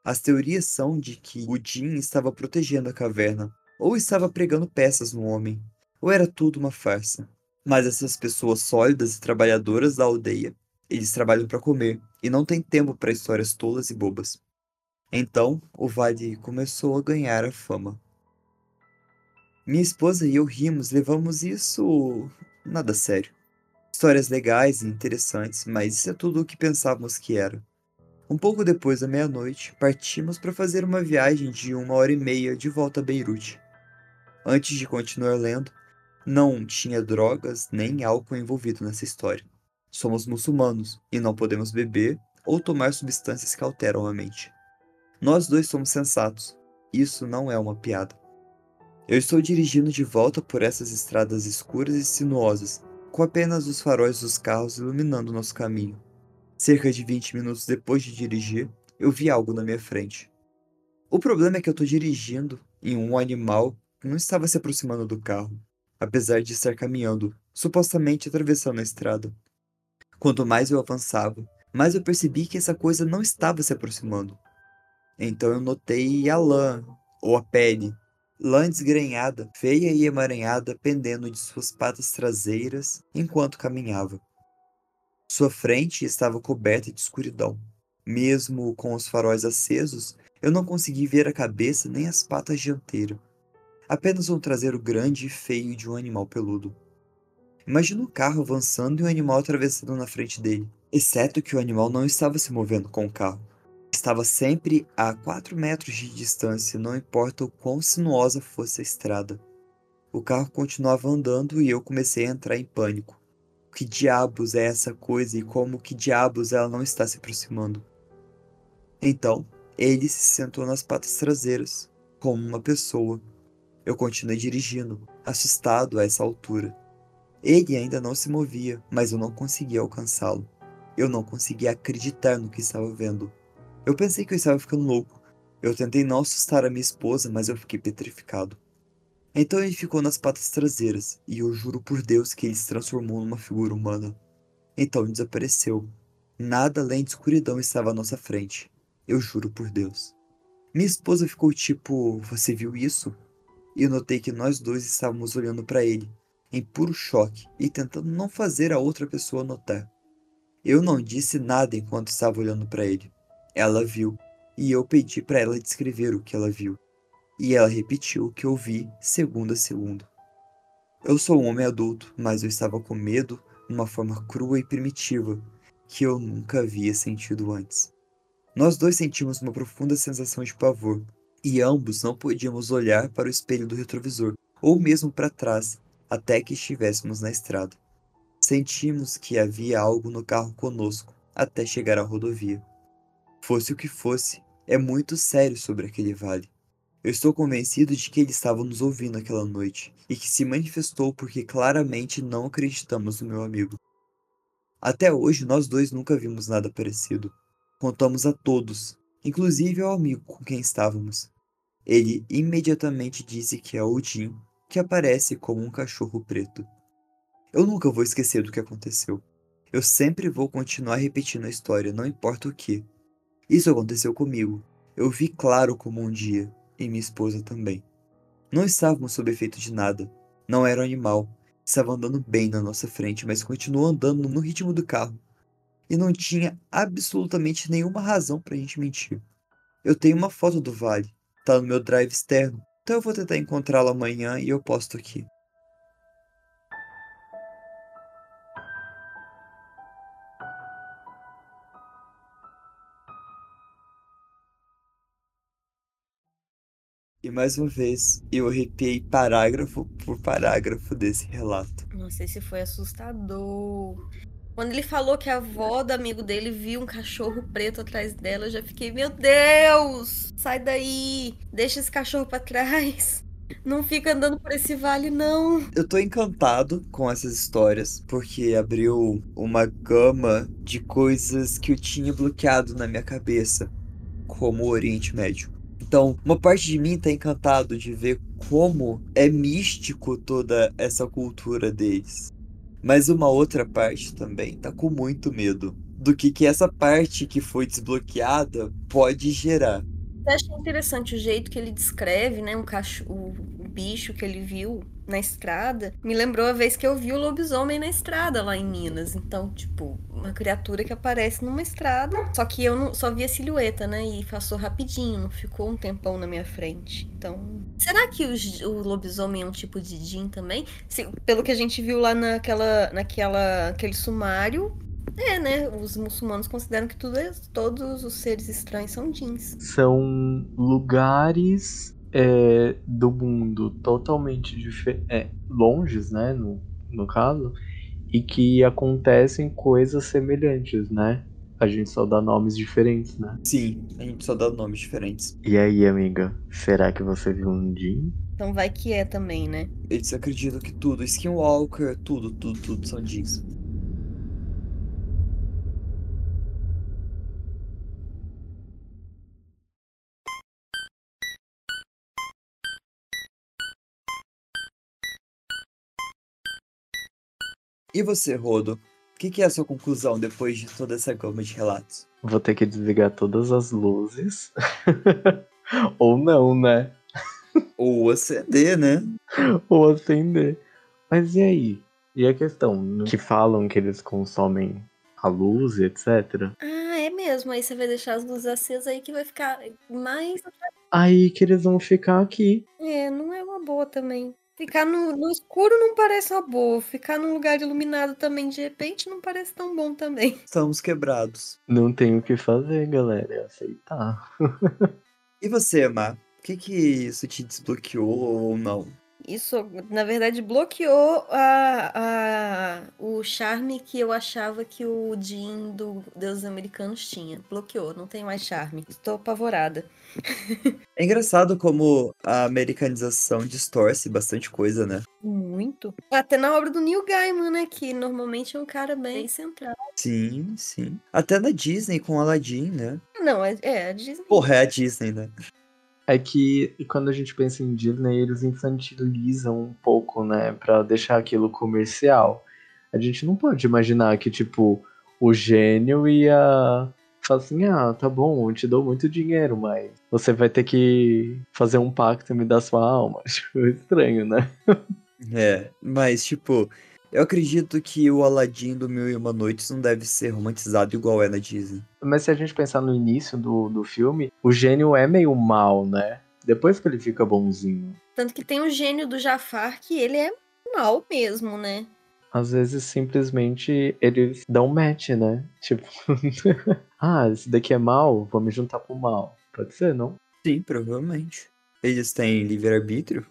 [SPEAKER 2] As teorias são de que o Jin estava protegendo a caverna, ou estava pregando peças no homem, ou era tudo uma farsa. Mas essas pessoas sólidas e trabalhadoras da aldeia, eles trabalham para comer e não têm tempo para histórias tolas e bobas. Então, o vale começou a ganhar a fama. Minha esposa e eu rimos, levamos isso nada sério. Histórias legais e interessantes, mas isso é tudo o que pensávamos que era. Um pouco depois da meia-noite, partimos para fazer uma viagem de uma hora e meia de volta a Beirute. Antes de continuar lendo, não tinha drogas nem álcool envolvido nessa história. Somos muçulmanos e não podemos beber ou tomar substâncias que alteram a mente. Nós dois somos sensatos. Isso não é uma piada. Eu estou dirigindo de volta por essas estradas escuras e sinuosas, com apenas os faróis dos carros iluminando nosso caminho. Cerca de 20 minutos depois de dirigir, eu vi algo na minha frente. O problema é que eu estou dirigindo em um animal não estava se aproximando do carro, apesar de estar caminhando, supostamente atravessando a estrada. Quanto mais eu avançava, mais eu percebi que essa coisa não estava se aproximando. Então eu notei a lã, ou a pele, lã desgrenhada, feia e emaranhada pendendo de suas patas traseiras enquanto caminhava. Sua frente estava coberta de escuridão. Mesmo com os faróis acesos, eu não consegui ver a cabeça nem as patas dianteiras apenas um traseiro grande e feio de um animal peludo. Imagina um carro avançando e um animal atravessando na frente dele, exceto que o animal não estava se movendo com o carro. Estava sempre a 4 metros de distância, não importa o quão sinuosa fosse a estrada. O carro continuava andando e eu comecei a entrar em pânico. O que diabos é essa coisa e como que diabos ela não está se aproximando? Então, ele se sentou nas patas traseiras, como uma pessoa, eu continuei dirigindo, assustado a essa altura. Ele ainda não se movia, mas eu não conseguia alcançá-lo. Eu não conseguia acreditar no que estava vendo. Eu pensei que eu estava ficando louco. Eu tentei não assustar a minha esposa, mas eu fiquei petrificado. Então ele ficou nas patas traseiras, e eu juro por Deus que ele se transformou numa figura humana. Então desapareceu. Nada além de escuridão estava à nossa frente. Eu juro por Deus. Minha esposa ficou tipo: Você viu isso? E notei que nós dois estávamos olhando para ele, em puro choque e tentando não fazer a outra pessoa notar. Eu não disse nada enquanto estava olhando para ele. Ela viu, e eu pedi para ela descrever o que ela viu. E ela repetiu o que eu vi, segundo a segundo. Eu sou um homem adulto, mas eu estava com medo uma forma crua e primitiva que eu nunca havia sentido antes. Nós dois sentimos uma profunda sensação de pavor, e ambos não podíamos olhar para o espelho do retrovisor, ou mesmo para trás, até que estivéssemos na estrada. Sentimos que havia algo no carro conosco, até chegar à rodovia. Fosse o que fosse, é muito sério sobre aquele vale. Eu estou convencido de que ele estava nos ouvindo aquela noite e que se manifestou porque claramente não acreditamos no meu amigo. Até hoje, nós dois nunca vimos nada parecido. Contamos a todos, inclusive ao amigo com quem estávamos. Ele imediatamente disse que é Odin, que aparece como um cachorro preto. Eu nunca vou esquecer do que aconteceu. Eu sempre vou continuar repetindo a história, não importa o que. Isso aconteceu comigo. Eu vi claro como um dia, e minha esposa também. Não estávamos sob efeito de nada. Não era um animal. Estava andando bem na nossa frente, mas continuou andando no ritmo do carro. E não tinha absolutamente nenhuma razão pra gente mentir. Eu tenho uma foto do vale. Tá no meu drive externo. Então eu vou tentar encontrá-la amanhã e eu posto aqui. E mais uma vez, eu arrepiei parágrafo por parágrafo desse relato.
[SPEAKER 1] Não sei se foi assustador. Quando ele falou que a avó do amigo dele viu um cachorro preto atrás dela, eu já fiquei, meu Deus! Sai daí! Deixa esse cachorro pra trás! Não fica andando por esse vale, não!
[SPEAKER 2] Eu tô encantado com essas histórias, porque abriu uma gama de coisas que eu tinha bloqueado na minha cabeça, como o Oriente Médio. Então, uma parte de mim tá encantado de ver como é místico toda essa cultura deles. Mas uma outra parte também tá com muito medo do que, que essa parte que foi desbloqueada pode gerar.
[SPEAKER 1] Eu achei interessante o jeito que ele descreve, né, um cachorro, o bicho que ele viu na estrada. Me lembrou a vez que eu vi o lobisomem na estrada lá em Minas. Então, tipo, uma criatura que aparece numa estrada. Só que eu não, só vi a silhueta, né? E passou rapidinho, não ficou um tempão na minha frente. Então, será que o, lobisomem é um tipo de Jin também? Se- pelo que a gente viu lá naquela, naquela, aquele sumário, é, né? Os muçulmanos consideram que tudo é- todos os seres estranhos são jeans.
[SPEAKER 3] São lugares é, do mundo totalmente diferentes, é, longes, né, no, no caso, e que acontecem coisas semelhantes, né? A gente só dá nomes diferentes, né?
[SPEAKER 2] Sim, a gente só dá nomes diferentes.
[SPEAKER 3] E aí, amiga, será que você viu um Jin?
[SPEAKER 1] Então vai que é também, né?
[SPEAKER 2] Eles acreditam que tudo, Skinwalker, tudo, tudo, tudo são jeans. E você, Rodo? O que, que é a sua conclusão depois de toda essa gama de relatos?
[SPEAKER 3] Vou ter que desligar todas as luzes. *laughs* Ou não, né?
[SPEAKER 2] Ou acender, né?
[SPEAKER 3] Ou acender. Mas e aí? E a questão? Que falam que eles consomem a luz e etc.
[SPEAKER 1] Ah, é mesmo. Aí você vai deixar as luzes acesas aí que vai ficar mais.
[SPEAKER 3] Aí que eles vão ficar aqui.
[SPEAKER 1] É, não é uma boa também. Ficar no, no escuro não parece uma boa. Ficar num lugar iluminado também, de repente, não parece tão bom também. *laughs*
[SPEAKER 2] Estamos quebrados.
[SPEAKER 3] Não tem o que fazer, galera. É aceitar. *laughs*
[SPEAKER 2] E você, Mar? O que, que isso te desbloqueou ou não?
[SPEAKER 1] Isso, na verdade, bloqueou a, a, o charme que eu achava que o Jin do Deus Americanos tinha. Bloqueou, não tem mais charme. Estou apavorada.
[SPEAKER 2] É engraçado como a americanização distorce bastante coisa, né?
[SPEAKER 1] Muito. Até na obra do Neil Gaiman, né? Que normalmente é um cara bem central.
[SPEAKER 2] Sim, sim. Até na Disney com Aladdin, né?
[SPEAKER 1] Não, é, é a Disney.
[SPEAKER 2] Porra, é a Disney, né?
[SPEAKER 3] É que quando a gente pensa em Disney, eles infantilizam um pouco, né? Pra deixar aquilo comercial. A gente não pode imaginar que, tipo, o gênio ia falar assim: ah, tá bom, eu te dou muito dinheiro, mas você vai ter que fazer um pacto e me dar sua alma. *laughs* Tipo, estranho, né?
[SPEAKER 2] É, mas tipo, eu acredito que o Aladdin do Mil e Uma Noites não deve ser romantizado igual é na Disney.
[SPEAKER 3] Mas se a gente pensar no início do, do filme, o gênio é meio mal, né? Depois que ele fica bonzinho.
[SPEAKER 1] Tanto que tem o gênio do Jafar, que ele é mal mesmo, né?
[SPEAKER 3] Às vezes simplesmente eles dão match, né? *laughs* Tipo, ah, esse daqui é mal, vou me juntar pro mal. Pode ser, não?
[SPEAKER 2] Sim, provavelmente. Eles têm livre-arbítrio.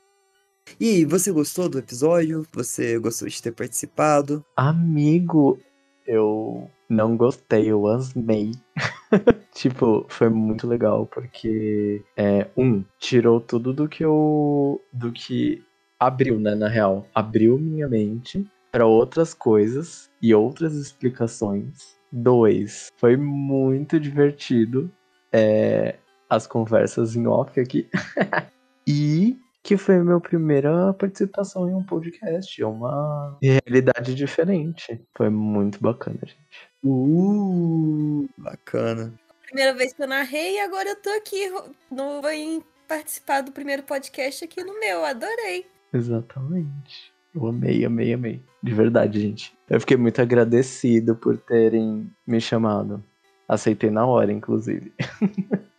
[SPEAKER 2] E você gostou do episódio? Você gostou de ter participado?
[SPEAKER 3] Amigo, eu não gostei, eu asmei. *laughs* tipo, foi muito legal, porque é, um, tirou tudo do que eu. do que abriu, né, na real. Abriu minha mente para outras coisas e outras explicações. Dois, foi muito divertido é, as conversas em off aqui. *laughs* e que foi a minha primeira participação em um podcast. É uma realidade diferente. Foi muito bacana, gente.
[SPEAKER 2] Uh, bacana.
[SPEAKER 1] Primeira vez que eu narrei e agora eu tô aqui no, em participar do primeiro podcast aqui no meu. Adorei.
[SPEAKER 3] Exatamente. Eu amei, amei, amei. De verdade, gente. Eu fiquei muito agradecido por terem me chamado. Aceitei na hora, inclusive. *laughs*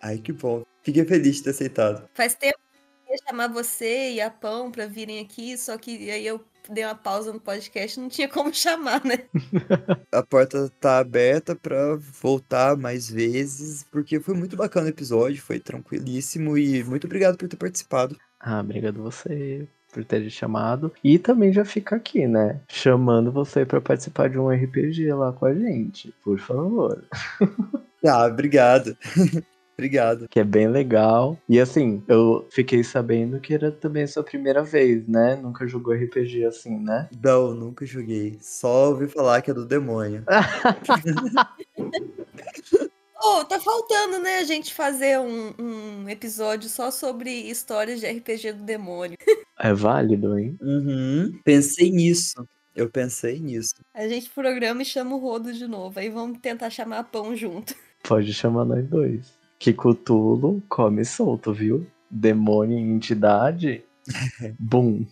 [SPEAKER 2] Ai, que bom. Fiquei feliz de ter aceitado.
[SPEAKER 1] Faz tempo ia chamar você e a Pão pra virem aqui, só que aí eu dei uma pausa no podcast não tinha como *laughs* chamar, né?
[SPEAKER 2] A porta tá aberta pra voltar mais vezes, porque foi muito bacana o episódio, foi tranquilíssimo e muito obrigado por ter participado.
[SPEAKER 3] Ah, obrigado você por ter chamado. E também já fica aqui, né? Chamando você pra participar de um RPG lá com a gente, por favor. *laughs*
[SPEAKER 2] Ah, obrigado. *laughs* obrigado.
[SPEAKER 3] Que é bem legal. E assim, eu fiquei sabendo que era também a sua primeira vez, né? Nunca jogou RPG assim, né?
[SPEAKER 2] Não, nunca joguei. Só ouvi falar que é do demônio. *laughs*
[SPEAKER 1] Oh, tá faltando, né, a gente fazer um, um episódio só sobre histórias de RPG do demônio. *laughs*
[SPEAKER 3] É válido, hein?
[SPEAKER 2] Uhum. Pensei nisso. Eu pensei nisso.
[SPEAKER 1] A gente programa e chama o Rodo de novo. Aí vamos tentar chamar a Pão junto.
[SPEAKER 3] Pode chamar nós dois. Que Cutulo come solto, viu? Demônio em entidade. *laughs* Bum.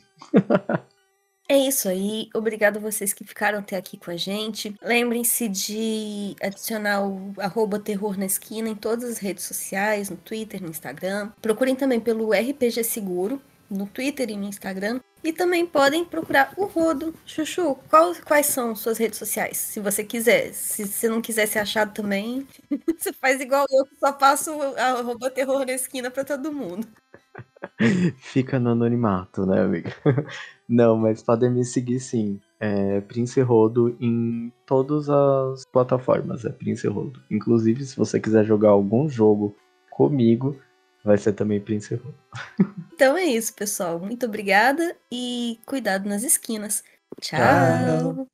[SPEAKER 1] É isso aí. Obrigado a vocês que ficaram até aqui com a gente. Lembrem-se de adicionar o arroba terror na esquina em todas as redes sociais, no Twitter, no Instagram. Procurem também pelo RPG Seguro, no Twitter e no Instagram. E também podem procurar o Rodo. Chuchu, qual- quais são suas redes sociais? Se você quiser. Se você não quiser ser achado também, *laughs* você faz igual eu, só passo arroba terror na esquina pra todo mundo. *laughs*
[SPEAKER 3] Fica no anonimato, né, amiga? *laughs* Não, mas podem me seguir sim. É Prince Rodo em todas as plataformas. É Prince Rodo. Inclusive, se você quiser jogar algum jogo comigo, vai ser também Rodo.
[SPEAKER 1] Então é isso, pessoal. Muito obrigada e cuidado nas esquinas. Tchau.
[SPEAKER 2] Tchau.